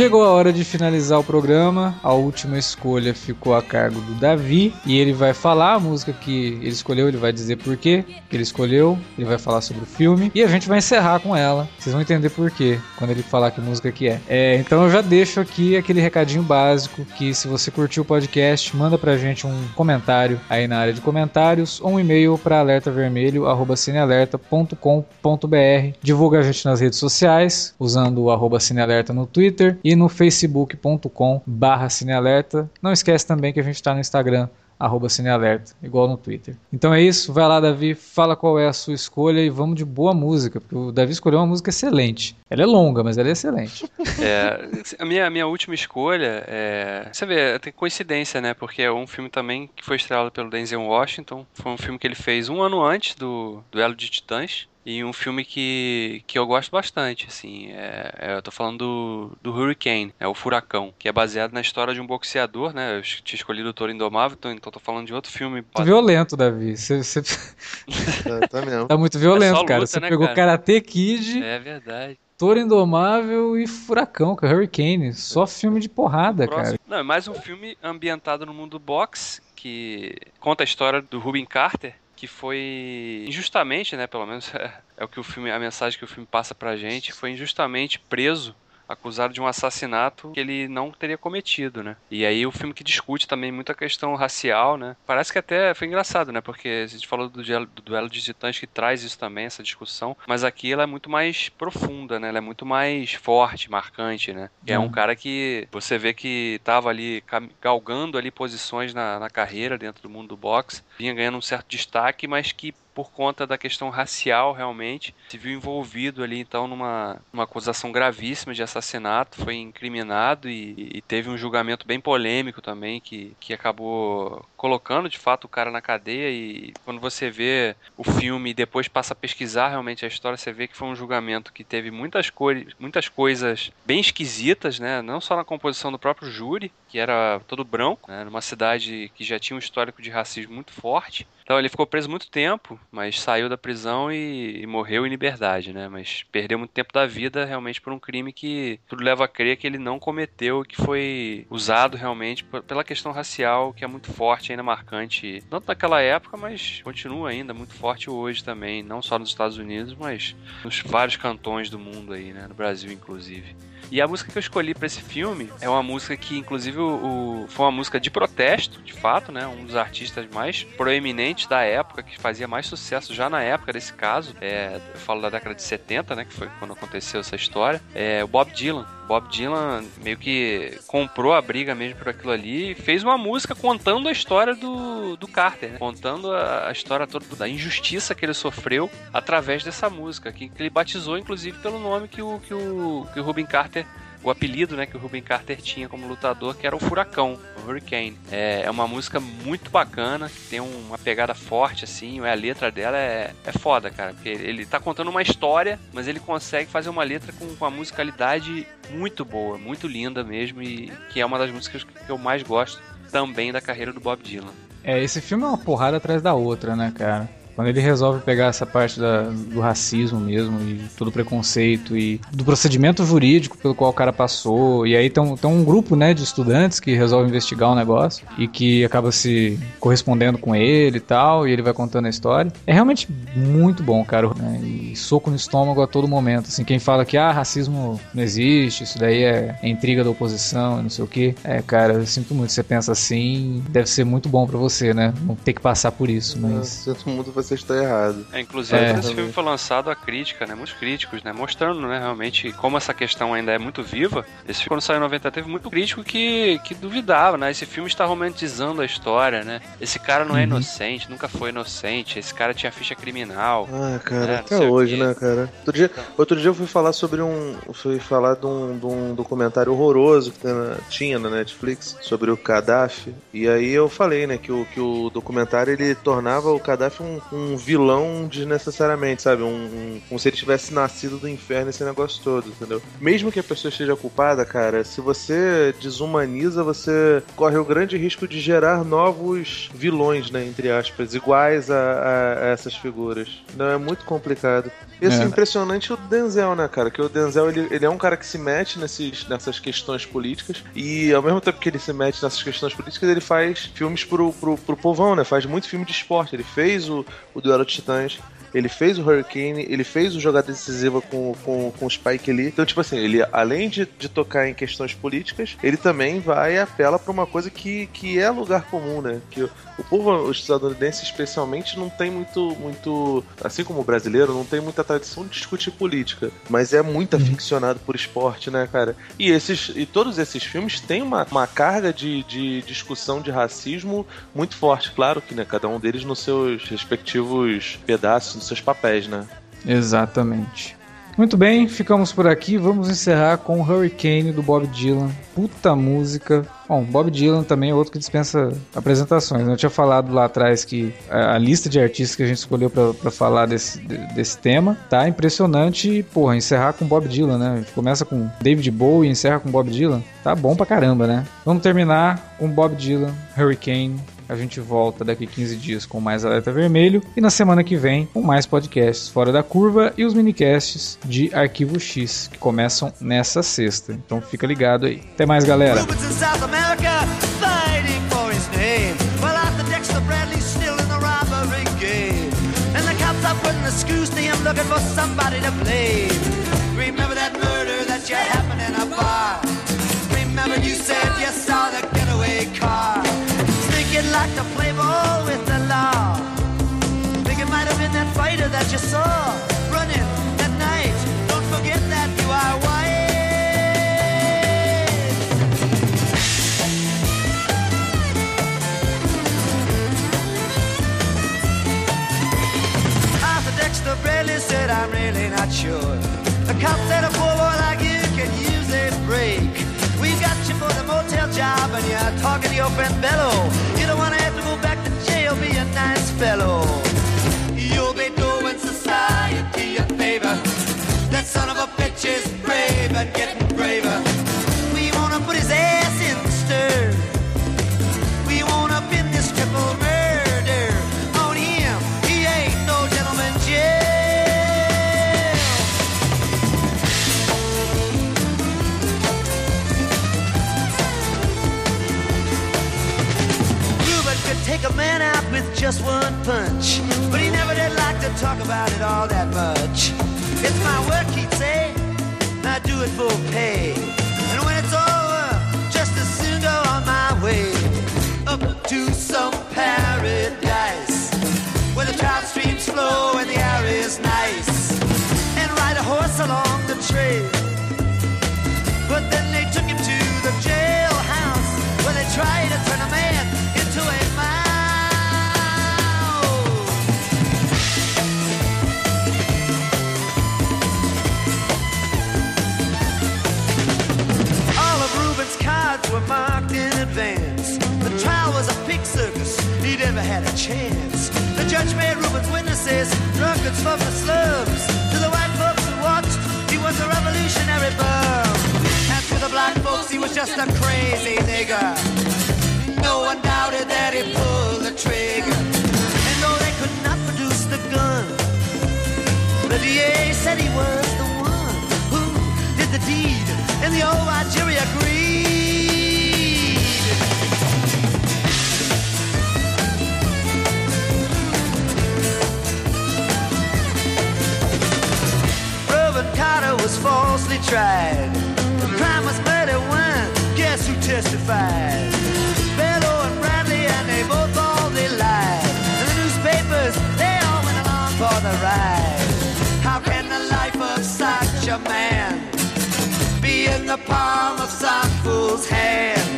Speaker 2: Chegou a hora de finalizar o programa. A última escolha ficou a cargo do Davi. E ele vai falar a música que ele escolheu, ele vai dizer por quê que ele escolheu, ele vai falar sobre o filme. E a gente vai encerrar com ela. Vocês vão entender por quê quando ele falar que música que é. É, então eu já deixo aqui aquele recadinho básico que se você curtiu o podcast, manda pra gente um comentário aí na área de comentários ou um e-mail para alertavermelho@cinealerta.com.br. Divulga a gente nas redes sociais usando o arroba cinealerta no Twitter e no facebook.com barra cinealerta. Não esquece também que a gente está no Instagram arroba cinealerta, igual no Twitter. Então é isso, vai lá Davi, fala qual é a sua escolha e vamos de boa música, porque o Davi escolheu uma música excelente. Ela é longa, mas ela é excelente.
Speaker 3: É, a minha, a minha última escolha é. Você vê, tem coincidência, né? Porque é um filme também que foi estrelado pelo Denzel Washington. Foi um filme que ele fez um ano antes do Duelo de Titãs. E um filme que, que eu gosto bastante, assim. É, é, eu tô falando do, do Hurricane, é o Furacão, que é baseado na história de um boxeador, né? Eu tinha escolhido o Toro Indomável, então, então tô falando de outro filme.
Speaker 2: Muito violento, Davi. Você você
Speaker 4: É, tá mesmo.
Speaker 2: tá muito violento,
Speaker 3: É só
Speaker 2: cara.
Speaker 3: luta,
Speaker 2: Você
Speaker 3: né,
Speaker 2: pegou
Speaker 3: cara?
Speaker 2: Karate Kid,
Speaker 3: É verdade.
Speaker 2: Toro Indomável e Furacão, cara. Hurricane. Só filme de porrada, cara.
Speaker 3: Não, é mais um filme ambientado no mundo do boxe, que conta a história do Rubin Carter, que foi injustamente, né, pelo menos é, é o que o filme, a mensagem que o filme passa pra gente, foi injustamente preso acusado de um assassinato que ele não teria cometido, né? E aí o filme que discute também muito a questão racial, né? Parece que até foi engraçado, né? Porque a gente falou do duelo, do duelo de titãs que traz isso também, essa discussão, mas aqui ela é muito mais profunda, né? Ela é muito mais forte, marcante, né? E é um
Speaker 2: Hum.
Speaker 3: cara que você vê que tava ali galgando ali posições na, na carreira dentro do mundo do boxe, vinha ganhando um certo destaque, mas que por conta da questão racial realmente se viu envolvido ali então numa, numa acusação gravíssima de assassinato, foi incriminado e, e teve um julgamento bem polêmico também que, que acabou colocando de fato o cara na cadeia e quando você vê o filme e depois passa a pesquisar realmente a história, você vê que foi um julgamento que teve muitas, cores, muitas coisas bem esquisitas, né? Não só na composição do próprio júri, que era todo branco, né? numa cidade que já tinha um histórico de racismo muito forte. Então ele ficou preso muito tempo, mas saiu da prisão e, e morreu em liberdade, né? Mas perdeu muito tempo da vida realmente por um crime que tudo leva a crer que ele não cometeu, que foi usado realmente pela questão racial, que é muito forte ainda marcante, tanto naquela época, mas continua ainda muito forte hoje também, não só nos Estados Unidos, mas nos vários cantões do mundo aí, né? No Brasil inclusive. E a música que eu escolhi pra esse filme é uma música que, inclusive, o, o- foi uma música de protesto, de fato, né? Um dos artistas mais proeminentes da época, que fazia mais sucesso já na época desse caso. É, eu falo da década de 70, né? Que foi quando aconteceu essa história. É o Bob Dylan. Bob Dylan meio que comprou a briga mesmo por aquilo ali e fez uma música contando a história do, do Carter, né? contando a, a história toda da injustiça que ele sofreu através dessa música, que, que ele batizou inclusive pelo nome que o, que o, que o Rubin Carter o apelido né, que o Ruben Carter tinha como lutador, que era o Furacão, o Hurricane. É, é uma música muito bacana, que tem uma pegada forte, assim, a letra dela é, é foda, cara, porque ele tá contando uma história, mas ele consegue fazer uma letra com, com uma musicalidade muito boa, muito linda mesmo, e que é uma das músicas que eu mais gosto também da carreira do Bob Dylan.
Speaker 2: É, esse filme é uma porrada atrás da outra, né, cara? Quando ele resolve pegar essa parte da- do racismo mesmo e todo o preconceito e do procedimento jurídico pelo qual o cara passou, e aí tem, um- um grupo né, de estudantes que resolve investigar o negócio e que acaba se correspondendo com ele e tal, e ele vai contando a história. É realmente muito bom, cara, né? E soco no estômago a todo momento. Assim, quem fala que ah, racismo não existe, isso daí é, é intriga da oposição, não sei o que. É, cara, eu sinto muito. Você pensa assim, deve ser muito bom pra você, né? Não ter que passar por isso,
Speaker 4: Eu
Speaker 2: mas.
Speaker 4: sinto muito você está errado.
Speaker 3: É, inclusive,
Speaker 2: É.
Speaker 3: esse filme foi lançado, a crítica, né, muitos críticos, né, mostrando, né, realmente como essa questão ainda é muito viva. Esse filme, quando saiu em 90, teve muito crítico que, que duvidava, né, esse filme está romantizando a história, né, esse cara não é inocente, nunca foi inocente, esse cara tinha ficha criminal.
Speaker 4: Ah, cara,
Speaker 3: É, não
Speaker 4: até hoje, né, cara? Outro dia, outro dia eu fui falar sobre um. Fui falar de um, de um documentário horroroso que tinha na Netflix sobre o Gaddafi. E aí eu falei, né, que o, que o documentário ele tornava o Gaddafi um, um vilão desnecessariamente, sabe? Um, um- como se ele tivesse nascido do inferno esse negócio todo, entendeu? Mesmo que a pessoa esteja culpada, cara, se você desumaniza, você corre o grande risco de gerar novos vilões, né, entre aspas, iguais a, a- a essas figuras. Não é muito complicado. E assim,
Speaker 2: É.
Speaker 4: impressionante o Denzel, né, cara? Que o Denzel, ele, ele é um cara que se mete nesses, nessas questões políticas e ao mesmo tempo que ele se mete nessas questões políticas, ele faz filmes pro, pro, pro povão, né? Faz muito filme de esporte. Ele fez o, o Duelo de Titãs, ele fez o Hurricane, ele fez o Jogada Decisiva com, com, com o Spike Lee. Então, tipo assim, ele, além de, de tocar em questões políticas, ele também vai e apela pra uma coisa que, que é lugar comum, né? Que o, o povo estadunidense, especialmente, não tem muito, muito, assim como o brasileiro, não tem muita tradição de discutir política, mas é muito aficionado por esporte, né, cara? E esses e todos esses filmes têm uma, uma carga de, de discussão de racismo muito forte, claro que, né, cada um deles nos seus respectivos pedaços, nos seus papéis, né?
Speaker 2: Exatamente. Muito bem, ficamos por aqui. Vamos encerrar com Hurricane do Bob Dylan. Puta música. Bom, Bob Dylan também é outro que dispensa apresentações. né? Eu tinha falado lá atrás que a lista de artistas que a gente escolheu pra falar desse, de- desse tema tá impressionante. Porra, encerrar com Bob Dylan, né? A gente começa com David Bowie e encerra com Bob Dylan. Tá bom pra caramba, né? Vamos terminar com Bob Dylan, Hurricane. A gente volta daqui 15 dias com mais Alerta Vermelho e na semana que vem com mais podcasts Fora da Curva e os minicasts de Arquivo X, que começam nessa sexta. Então fica ligado aí. Até mais, galera.
Speaker 6: Remember you said you saw the getaway car. like to play ball with the law. Think it might have been that fighter that you saw running that night. Don't forget that you are wired. Dexter Bradley said, I'm really not sure. The cop said a poor boy like you job and you're talking to your friend Bello. You don't wanna have to go back to jail, be a nice fellow. You'll be doing society a favor. That son of a bitch is brave and getting braver. Take a man out with just one punch, but he never did like to talk about it all that much. It's my work, he'd say. I do it for pay. And when it's over, just as soon go on my way up to some paradise where the trout streams flow and the air is nice, and ride a horse along the trail. But then they took him to the jailhouse where they tried to never had a chance. The judge made Reuben's witnesses drunkards from slums. To the white folks who watched, he was a revolutionary bum. And to the black folks, he was just a crazy nigger. No one doubted that he pulled the trigger. And though they could not produce the gun, the DA said he was tried. The crime was murder one. Guess who testified? Bello and Bradley, and they both all they lied. And the newspapers, they all went along for the ride. How can the life of such a man be in the palm of some fool's hand?